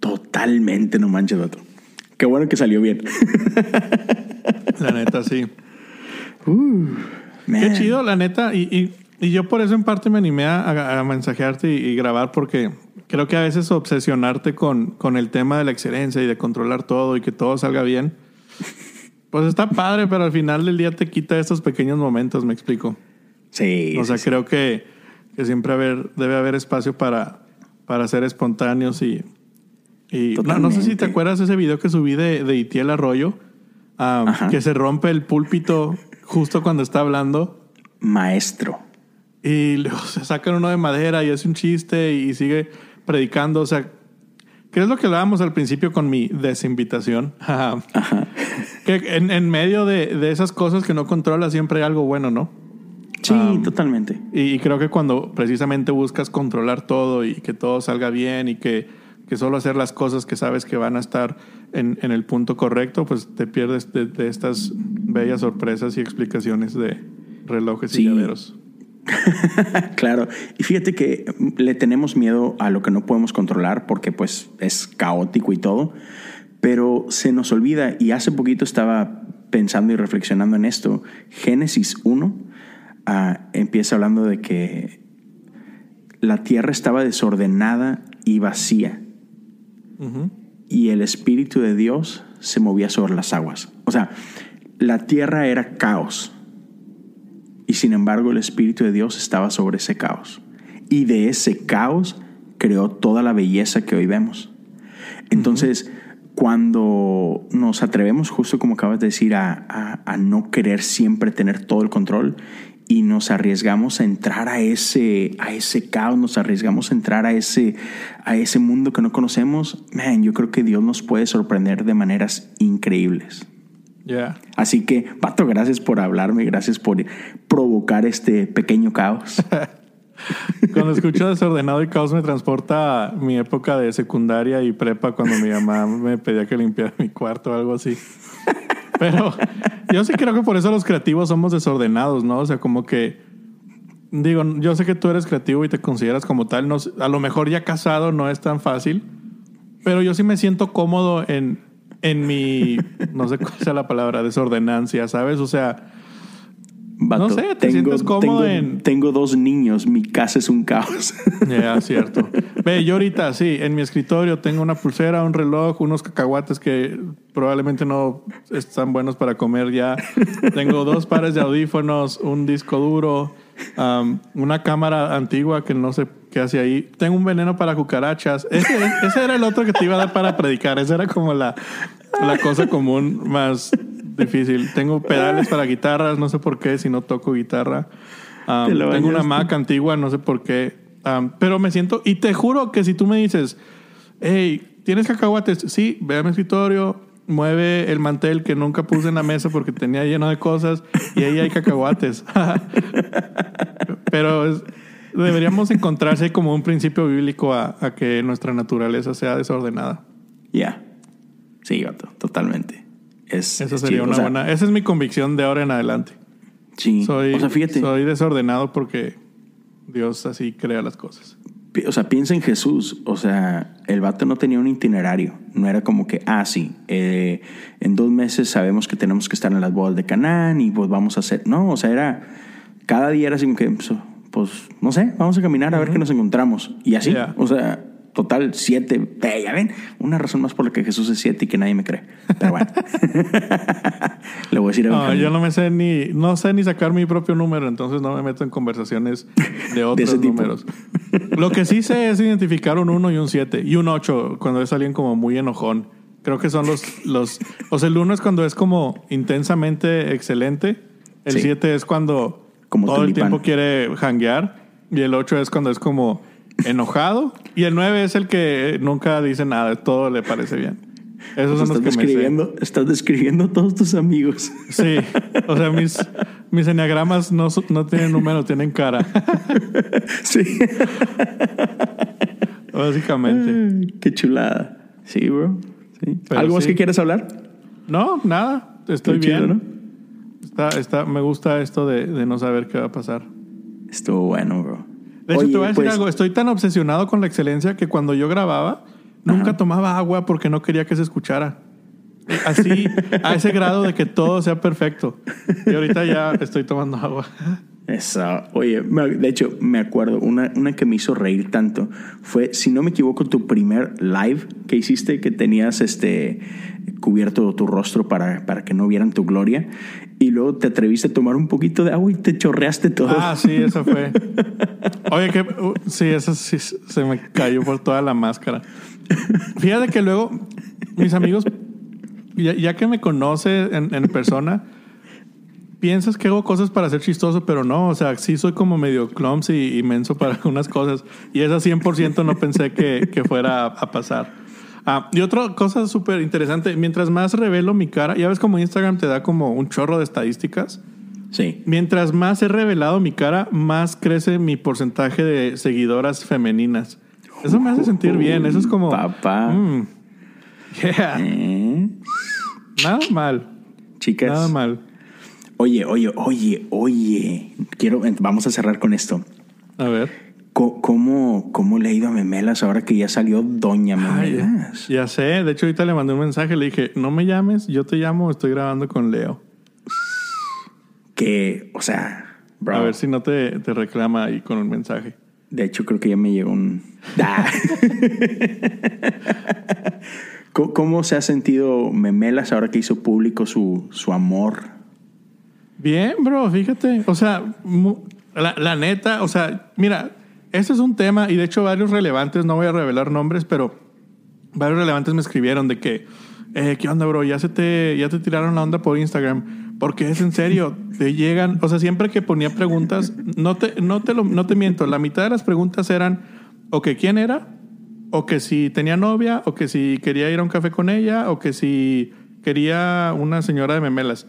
Totalmente, no manches, vato. Qué bueno que salió bien. la neta, sí. Uh, Qué chido, la neta. Y, y, y, yo por eso en parte me animé a, a mensajearte y, y, grabar porque creo que a veces obsesionarte con, con el tema de la excelencia y de controlar todo y que todo salga bien, pues está padre, pero al final del día te quita estos pequeños momentos, me explico. Sí. O sea, sí, creo que, que siempre haber, debe haber espacio para, para ser espontáneos y... y no, no, sé si te acuerdas de ese video que subí de, de Itiel Arroyo, um, que se rompe el púlpito justo cuando está hablando. Maestro. Y luego se sacan uno de madera y hace un chiste y sigue predicando. O sea, ¿qué es lo que hablábamos al principio con mi desinvitación? Ajá. que en, en medio de, de, esas cosas que no controla siempre hay algo bueno, ¿no? Sí, um, totalmente. Y, y, creo que cuando precisamente buscas controlar todo y que todo salga bien y que, que solo hacer las cosas que sabes que van a estar en, en el punto correcto, pues te pierdes de, de, estas bellas sorpresas y explicaciones de relojes sí. y llaveros. claro, y fíjate que le tenemos miedo a lo que no podemos controlar porque pues es caótico y todo, pero se nos olvida y hace poquito estaba pensando y reflexionando en esto, Génesis 1 uh, empieza hablando de que la tierra estaba desordenada y vacía uh -huh. y el Espíritu de Dios se movía sobre las aguas. O sea, la tierra era caos y sin embargo el Espíritu de Dios estaba sobre ese caos. Y de ese caos creó toda la belleza que hoy vemos. Entonces, uh -huh. cuando nos atrevemos, justo como acabas de decir, a, a, a, no querer siempre tener todo el control y nos arriesgamos a entrar a ese, a ese caos, nos arriesgamos a entrar a ese, a ese mundo que no conocemos, man, yo creo que Dios nos puede sorprender de maneras increíbles. Ya. Así que, Pato, gracias por hablarme, gracias por provocar este pequeño caos. Cuando escucho desordenado y caos me transporta a mi época de secundaria y prepa cuando mi mamá me pedía que limpiara mi cuarto o algo así. Pero yo sí creo que por eso los creativos somos desordenados, ¿no? O sea, como que digo, yo sé que tú eres creativo y te consideras como tal, no, a lo mejor ya casado no es tan fácil, pero yo sí me siento cómodo en, en mi, no sé cuál sea la palabra, desordenancia, ¿sabes? O sea, No sé, te sientes cómodo tengo, en- Tengo dos niños, mi casa es un caos. Ya, cierto. Ve, yo ahorita sí, en mi escritorio tengo una pulsera, un reloj, unos cacahuates que probablemente no están buenos para comer ya. Tengo dos pares de audífonos, un disco duro, um, una cámara antigua que no sé qué hace ahí. Tengo un veneno para cucarachas. Ese, ese era el otro que te iba a dar para predicar. Esa era como la, la cosa común más difícil. Tengo pedales para guitarras, no sé por qué, si no toco guitarra. Um, Te tengo una. Mac antigua, no sé por qué. Um, pero me siento, y te juro que si tú me dices, hey, ¿tienes cacahuates? Sí, ve a mi escritorio, mueve el mantel que nunca puse en la mesa porque tenía lleno de cosas y ahí hay cacahuates. pero es- deberíamos encontrarse como un principio bíblico a, a que nuestra naturaleza sea desordenada. Ya. Sí, vato, totalmente. Es, Esa es sería chido. una O sea, buena. Esa es mi convicción de ahora en adelante. Sí. Soy, o sea, fíjate. soy desordenado porque Dios así crea las cosas. O sea, piensa en Jesús. O sea, el vato no tenía un itinerario. No era como que, ah, sí, eh, en dos meses sabemos que tenemos que estar en las bodas de Canaán y pues vamos a hacer. No, o sea, era. Cada día era así como que, pues, pues, no sé, vamos a caminar a ver qué nos encontramos. Y así. O sea, total, siete. Ya ven, una razón más por la que Jesús es siete y que nadie me cree. Pero bueno. Le voy a decir a No, yo no me sé ni, no sé ni sacar mi propio número, entonces no me meto en conversaciones de otros números. Lo que sí sé es identificar un 1 y un 7 y un 8 cuando es alguien como muy enojón. Creo que son los, los, o sea, el 1 es cuando es como intensamente excelente, el Sí. 7 es cuando Como todo el tiempo quiere janguear y el 8 es cuando es como enojado y el 9 es el que nunca dice nada, todo le parece bien. Esos son los estás que me sé. describiendo, estás describiendo a todos tus amigos. Sí, o sea, mis, mis enneagramas no, no tienen número, tienen cara, sí. básicamente. Qué chulada. Sí, bro. Sí. ¿Algo más que quieras hablar? No, nada, estoy Qué chido, bien. ¿no? Está, está, me gusta esto de, de no saber qué va a pasar. Estuvo bueno, bro. De hecho, Oye, te voy a decir pues, algo, estoy tan obsesionado con la excelencia que cuando yo grababa, nunca tomaba agua porque no quería que se escuchara. Así, a ese grado de que todo sea perfecto. Y ahorita ya estoy tomando agua. Eso. Oye, de hecho, me acuerdo, una, una que me hizo reír tanto fue, si no me equivoco, tu primer live que hiciste, que tenías este cubierto tu rostro para, para que no vieran tu gloria, y luego te atreviste a tomar un poquito de agua y te chorreaste todo. Ah, sí, eso fue. Oye, que uh, sí, eso sí se me cayó por toda la máscara. Fíjate que luego mis amigos, ya, ya que me conoce en, en persona, piensas que hago cosas para ser chistoso, pero no, o sea, sí soy como medio clumsy y menso para algunas cosas. Y esa 100% no pensé que, que fuera a, a pasar. Ah, y otra cosa súper interesante, mientras más revelo mi cara, ya ves como Instagram te da como un chorro de estadísticas. Sí. Mientras más he revelado mi cara, más crece mi porcentaje de seguidoras femeninas. Eso me hace sentir bien. Eso es como. Papá. mm, yeah. ¿Eh? Nada mal. Chicas. Nada mal. Oye, oye, oye, oye. Quiero, vamos a cerrar con esto. A ver. ¿Cómo, cómo le ha ido a Memelas ahora que ya salió Doña Ay, Memelas? ya sé. De hecho, ahorita le mandé un mensaje. Le dije: No me llames, yo te llamo. Estoy grabando con Leo. Que, o sea, bro. A ver si no te, te reclama ahí con un mensaje. De hecho, creo que ya me llegó un. Ah. ¿Cómo, se ha sentido Memelas ahora que hizo público su, su amor? Bien, bro, fíjate. O sea, la, la neta, o sea, mira, este es un tema y de hecho varios relevantes, no voy a revelar nombres, pero varios relevantes me escribieron de que, eh, ¿qué onda, bro? Ya se te, ya te tiraron la onda por Instagram. Porque es en serio, te llegan, o sea, siempre que ponía preguntas, no te, no te, lo, no te miento, la mitad de las preguntas eran, o que quién era, o que si tenía novia, o que si quería ir a un café con ella, o que si quería una señora de memelas.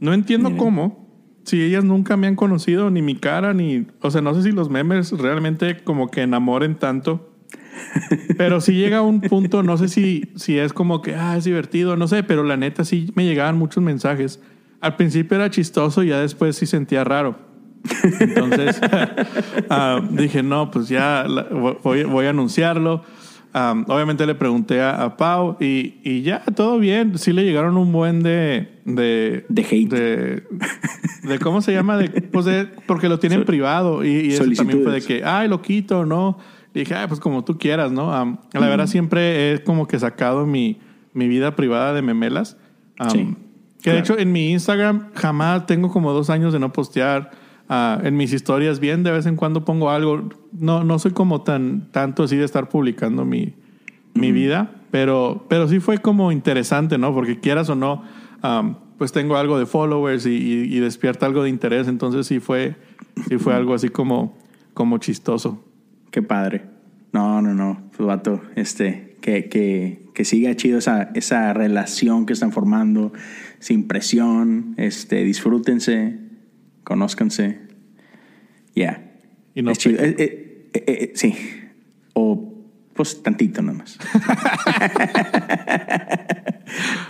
No entiendo Miren. cómo, si ellas nunca me han conocido, ni mi cara, ni, o sea, no sé si los memes realmente como que enamoren tanto. Pero si llega un punto, no sé si, si es como que, ah, es divertido, no sé, pero la neta sí me llegaban muchos mensajes. Al principio era chistoso y ya después sí sentía raro. Entonces ah, dije, no, pues ya voy, voy a anunciarlo. Am, obviamente le pregunté a, a Pau y, y ya, todo bien. Sí le llegaron un buen de... De, De hate. De, de ¿Cómo se llama? De, pues de, porque lo tienen privado y, y eso también fue de que, ay, lo quito, ¿no? Y dije, ay, pues como tú quieras, ¿no? Am, la verdad siempre he como que sacado mi, mi vida privada de memelas. Sí, que de hecho en mi Instagram jamás tengo como dos años de no postear. Ah, en mis historias bien, de vez en cuando pongo algo. No, no soy como tan tanto así de estar publicando mi, mi vida, pero, pero sí fue como interesante, ¿no? Porque quieras o no, am, pues tengo algo de followers y, y- y despierta algo de interés. Entonces sí fue, sí fue algo así como, como chistoso. Qué padre. No, no, no. Pues, vato, este, que, que, que siga chido esa, esa relación que están formando, sin presión. Este, disfrútense, conózcanse. Ya. Y no Es chido. Eh, eh, eh, sí. O, pues, tantito nomás.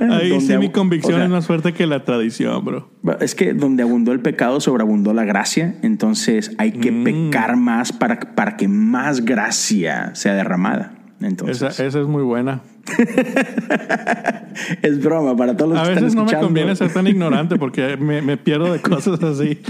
Ahí sí mi convicción o sea, es más fuerte que la tradición, bro. Es que donde abundó el pecado, sobreabundó la gracia. Entonces hay que Mm. pecar más para, para que más gracia sea derramada. Entonces, Esa, esa es muy buena. es broma para todos los A que están veces no me conviene ser tan ignorante porque me, me pierdo de cosas así.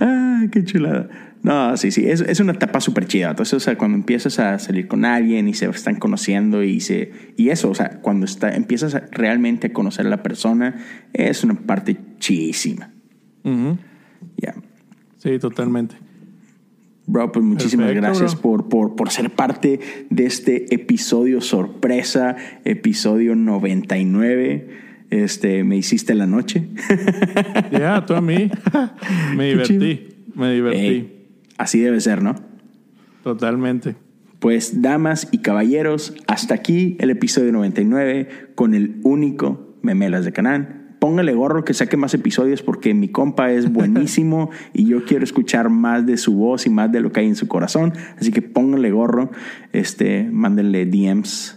Ah, qué chulada. No, sí, sí, es, es una etapa súper chida. Entonces, o sea, cuando empiezas a salir con alguien y se están conociendo y se y eso, o sea, cuando está, empiezas a- realmente a conocer a la persona, es una parte chidísima. Ujú. Ya. Sí, totalmente. Bro, pues muchísimas Perfecto, gracias por, por, por ser parte de este episodio sorpresa, episodio 99. Este, me hiciste la noche. Ya, tú a mí. me divertí. Me divertí. Así debe ser, ¿no? Totalmente. Pues, damas y caballeros, hasta aquí el episodio 99 con el único Memelas de Canán. Póngale gorro que saque más episodios porque mi compa es buenísimo y yo quiero escuchar más de su voz y más de lo que hay en su corazón. Así que póngale gorro, este, mándenle DMs.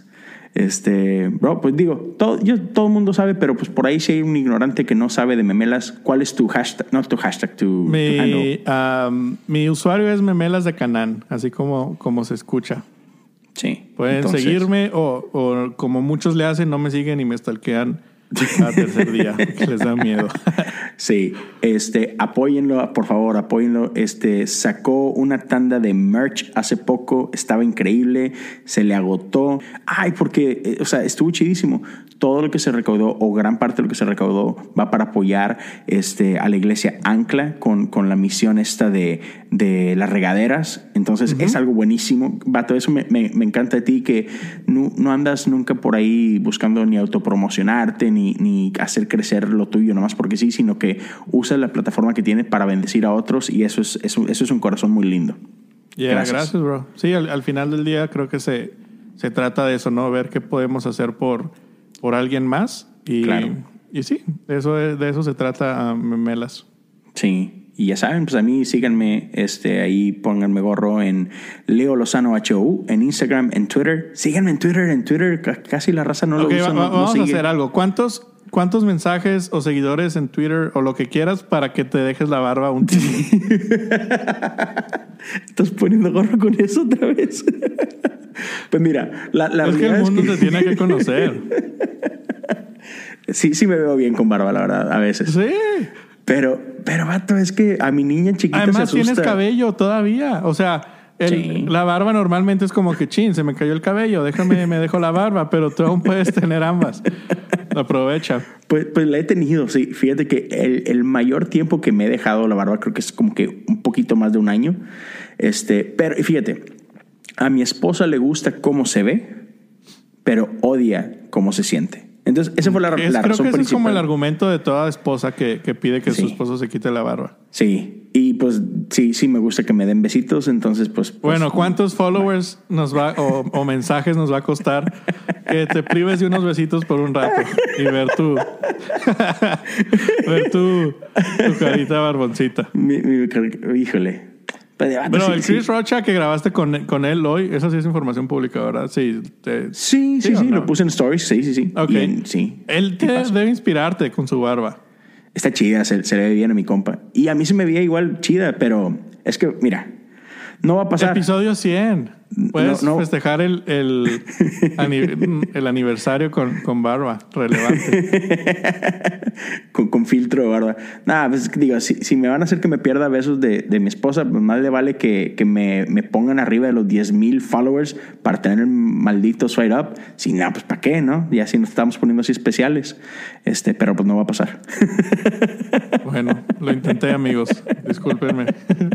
Este, bro, pues digo, todo, yo, todo el mundo sabe, pero pues por ahí si hay un ignorante que no sabe de memelas, ¿cuál es tu hashtag? No tu hashtag, tu. Mi, mi usuario es Memelas de Canán, así como, como se escucha. Sí. Pueden entonces- seguirme o, o como muchos le hacen, no me siguen y me stalkean tercer día, les da miedo. Sí, este, apóyenlo, por favor, apóyenlo. Este, sacó una tanda de merch hace poco, estaba increíble, se le agotó. Ay, porque, eh, o sea, estuvo chidísimo. Todo lo que se recaudó, o gran parte de lo que se recaudó, va para apoyar este, a la iglesia Ancla con, con la misión esta de, de las regaderas. Entonces, es algo buenísimo. Vato, eso me, me- me encanta de ti, que no, no andas nunca por ahí buscando ni autopromocionarte, ni, ni hacer crecer lo tuyo nomás porque sí, sino que usas la plataforma que tienes para bendecir a otros y eso es, eso, eso es un corazón muy lindo. Yeah, Gracias. gracias. bro. Sí, al, al final del día creo que se, se trata de eso, ¿no? Ver qué podemos hacer por, por alguien más. Y, Claro. y sí, eso es- de eso se trata a Memelas. Sí. Y ya saben, pues a mí síganme, este, ahí pónganme gorro en Leo Lozano HOU, en Instagram, en Twitter. Síganme en Twitter, en Twitter ca- casi la raza no lo usa, va- no- va- no vamos a sigue. hacer algo. ¿Cuántos, ¿Cuántos mensajes o seguidores en Twitter o lo que quieras para que te dejes la barba un Estás poniendo gorro con eso otra vez. pues mira, la, la Es que el mundo es que te tiene que conocer. sí, sí me veo bien con barba, la verdad, a veces. Sí. Pero, pero vato, es que a mi niña chiquita Además se asusta. tienes cabello todavía. O sea, el- Sí. la barba normalmente es como que chin, se me cayó el cabello, déjame, me dejo la barba, pero tú aún puedes tener ambas. Aprovecha. Pues, pues la he tenido, sí. Fíjate que el, el mayor tiempo que me he dejado la barba creo que es como que un poquito más de un año. Este, pero fíjate, a mi esposa le gusta cómo se ve, pero odia cómo se siente. Entonces, esa fue la, Es- la creo razón que ese es como el argumento de toda esposa que, que pide que Sí. su esposo se quite la barba. Sí, y pues sí, sí me gusta que me den besitos, entonces pues... pues, Bueno, ¿cuántos followers nos va o, o mensajes nos va a costar que te prives de unos besitos por un rato y ver tu ver tu, tu carita barboncita? mi- mi- híjole. Ah, Pero sí, el sí. Chris Rocha que grabaste con, con él hoy, esa sí es información pública, ¿verdad? Sí. te- Sí, sí, ¿Sí sí, no? lo puse en stories, sí, sí, sí. Ok. Y en- sí. Él te debe inspirarte con su barba. Está chida, se, se le ve bien a mi compa. Y a mí se me veía igual chida, pero es que, mira, no va a pasar. Episodio 100. Puedes No, no. festejar el, el, el aniversario con, con barba relevante. con, con filtro de barba. Nada, pues digo, si, si me van a hacer que me pierda besos de, de mi esposa, pues más le vale que, que me, me pongan arriba de los 10 mil followers para tener el maldito swipe up. Si no, pues ¿para qué, no? Ya si nos estamos poniendo así especiales. Este, pero pues no va a pasar. Bueno, lo intenté, amigos. Discúlpenme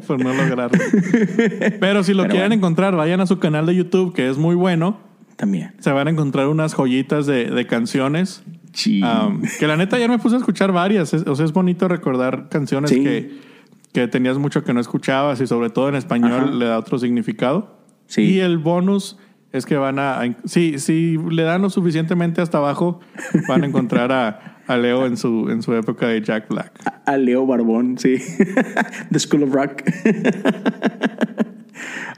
por no lograrlo. Pero si lo Pero quieren bueno. encontrar, vayan a su canal de YouTube, que es muy bueno. También. Se van a encontrar unas joyitas de, de canciones. Sí. Um, que la neta ya me puse a escuchar varias. Es- o sea, es bonito recordar canciones Sí. que, que tenías mucho que no escuchabas y sobre todo en español Ajá. le da otro significado. Sí. Y el bonus es que van a... a- si, si le dan lo suficientemente hasta abajo, van a encontrar a, a Leo en su, en su época de Jack Black. A Leo Barbón, sí. The School of Rock.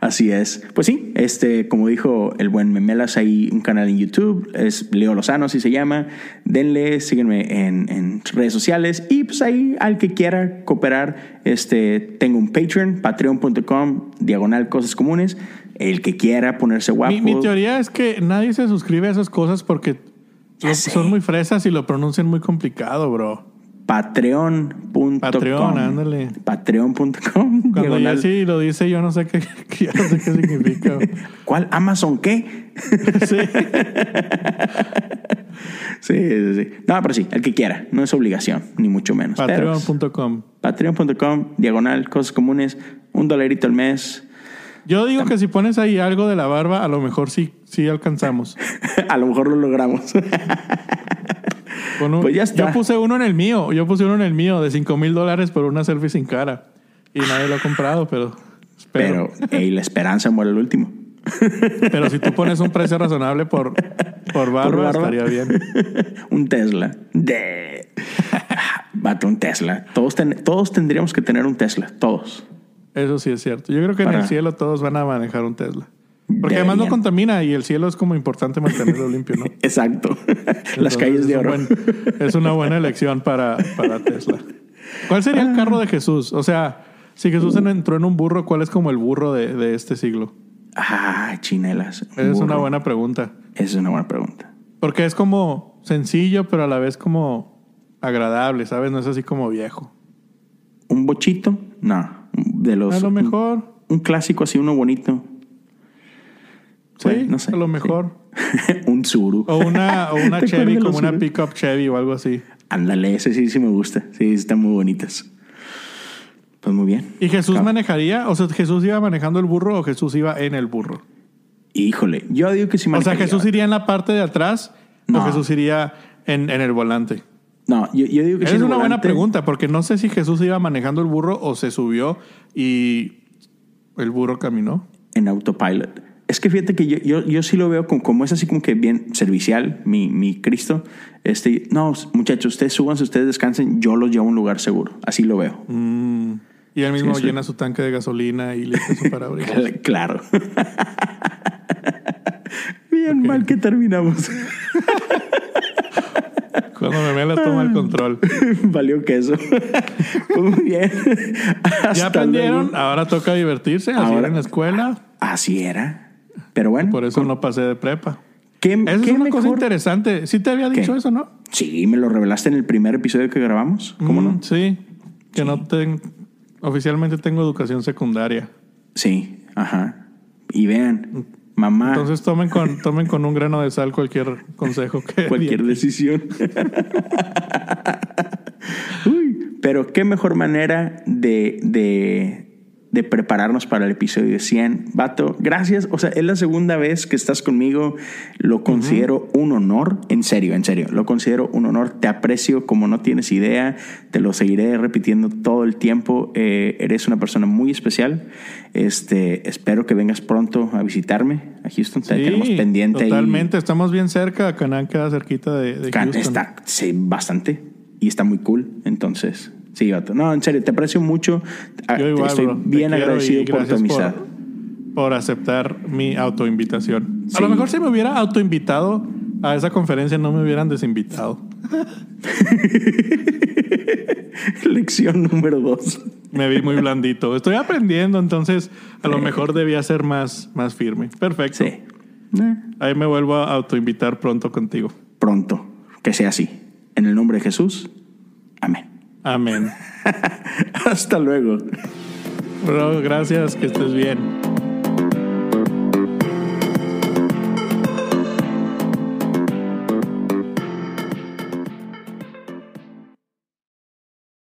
Así es. Pues sí, este, como dijo el buen Memelas, hay un canal en YouTube, es Leo Lozano, así se llama. Denle, síguenme en, en redes sociales y pues ahí al que quiera cooperar, este, tengo un Patreon, patreon.com, diagonal cosas comunes. El que quiera ponerse guapo. Mi, mi teoría es que nadie se suscribe a esas cosas porque son muy fresas y lo pronuncian muy complicado, bro. Patreon.com. Patreon, ándale. Patreon.com. Cuando diagonal- Jessy lo dice, yo no sé qué, yo no sé qué significa. ¿Cuál? ¿Amazon qué? Sí. Sí, sí, sí. No, pero sí, el que quiera. No es obligación, ni mucho menos. Patreon.com. Patreon.com, diagonal, cosas comunes, un dolarito al mes. Yo digo que si pones ahí algo de la barba, a lo mejor sí, sí alcanzamos. a lo mejor lo logramos. Un- Pues ya está. Yo puse uno en el mío. Yo puse uno en el mío de 5 mil dólares por una selfie sin cara. Y nadie lo ha comprado, pero espero. pero, ey, la esperanza muere el último. Pero, si tú pones un precio razonable por, por barba, barba. estaría bien. un Tesla. De... Vato, un Tesla. Todos, ten- todos tendríamos que tener un Tesla. Todos. Eso sí es cierto. Yo creo que en el cielo todos van a manejar un Tesla. Porque además no contamina y el cielo es como importante mantenerlo limpio, ¿no? Exacto. Las calles de un oro. buen- es una buena elección para, para Tesla. ¿Cuál sería el carro de Jesús? O sea, si Jesús en- entró en un burro, ¿cuál es como el burro de, de este siglo? Ah, chinelas. Es una buena pregunta. Esa es una buena pregunta. Porque es como sencillo, pero a la vez como agradable, ¿sabes? No es así como viejo. ¿Un bochito? No. De los. A lo mejor, Un, un clásico así, uno bonito. Sí, no sé, a lo sí. mejor. un Zuru. O una, o una ¿Te acuerdas Chevy, como una pickup Chevy o algo así. Ándale, ese sí, sí me gusta. Sí, están muy bonitas. Pues muy bien. ¿Y Jesús manejaría? O sea, ¿Jesús iba manejando el burro o Jesús iba en el burro? Híjole, yo digo que sí O sea, manejaría. ¿Jesús iría en la parte de atrás No. o Jesús iría en, en el volante? No, yo, yo digo que sí es una buena pregunta, porque no sé si Jesús iba manejando el burro o se subió y el burro caminó. En autopilot. Es que fíjate que yo, yo, yo sí lo veo como, como es así como que bien servicial, mi, mi Cristo. Este, no, muchachos, ustedes súbanse, ustedes descansen, yo los llevo a un lugar seguro. Así lo veo. Mm. Y él mismo Sí, sí. llena su tanque de gasolina y limpia su parabrisas. Cl- Claro. Bien mal que terminamos. Cuando me la toma el control. Valió queso. Pues muy bien. ¿Ya aprendieron? luego. Ahora toca divertirse, así Ahora- era en la escuela. Así era. Pero bueno, Por eso no pasé de prepa. ¿qué, Esa es qué una cosa interesante. ¿Sí te había dicho ¿Qué? eso, no? Sí, me lo revelaste en el primer episodio que grabamos. ¿Cómo Mm, no? Sí. Que no ten... Oficialmente tengo educación secundaria. Sí, ajá. Y vean, mamá, Entonces tomen con, tomen con un grano de sal cualquier consejo que cualquier decisión. Uy, pero qué mejor manera de, de, de prepararnos para el episodio 100. Vato, gracias. O sea, es la segunda vez que estás conmigo. Lo considero un honor. En serio, en serio. Lo considero un honor. Te aprecio como no tienes idea. Te lo seguiré repitiendo todo el tiempo. Eh, eres una persona muy especial. Este, espero que vengas pronto a visitarme a Houston. Te tenemos pendiente. Totalmente. Estamos bien cerca. Canán queda cerquita de, de Houston. Está, sí, bastante. Y está muy cool. Entonces, Sí, vato. No, en serio, te aprecio mucho. Ah, Yo igual, Estoy bro. bien agradecido por tu amistad. Por, por aceptar mi autoinvitación. A lo mejor si me hubiera autoinvitado a esa conferencia no me hubieran desinvitado. Lección número dos. Me vi muy blandito. Estoy aprendiendo, entonces a lo mejor debía ser más, más firme. Perfecto. Sí. Eh, Ahí me vuelvo a autoinvitar pronto contigo. Pronto. Que sea así. En el nombre de Jesús. Amén. Amén. Hasta luego. Bro, gracias, que estés bien.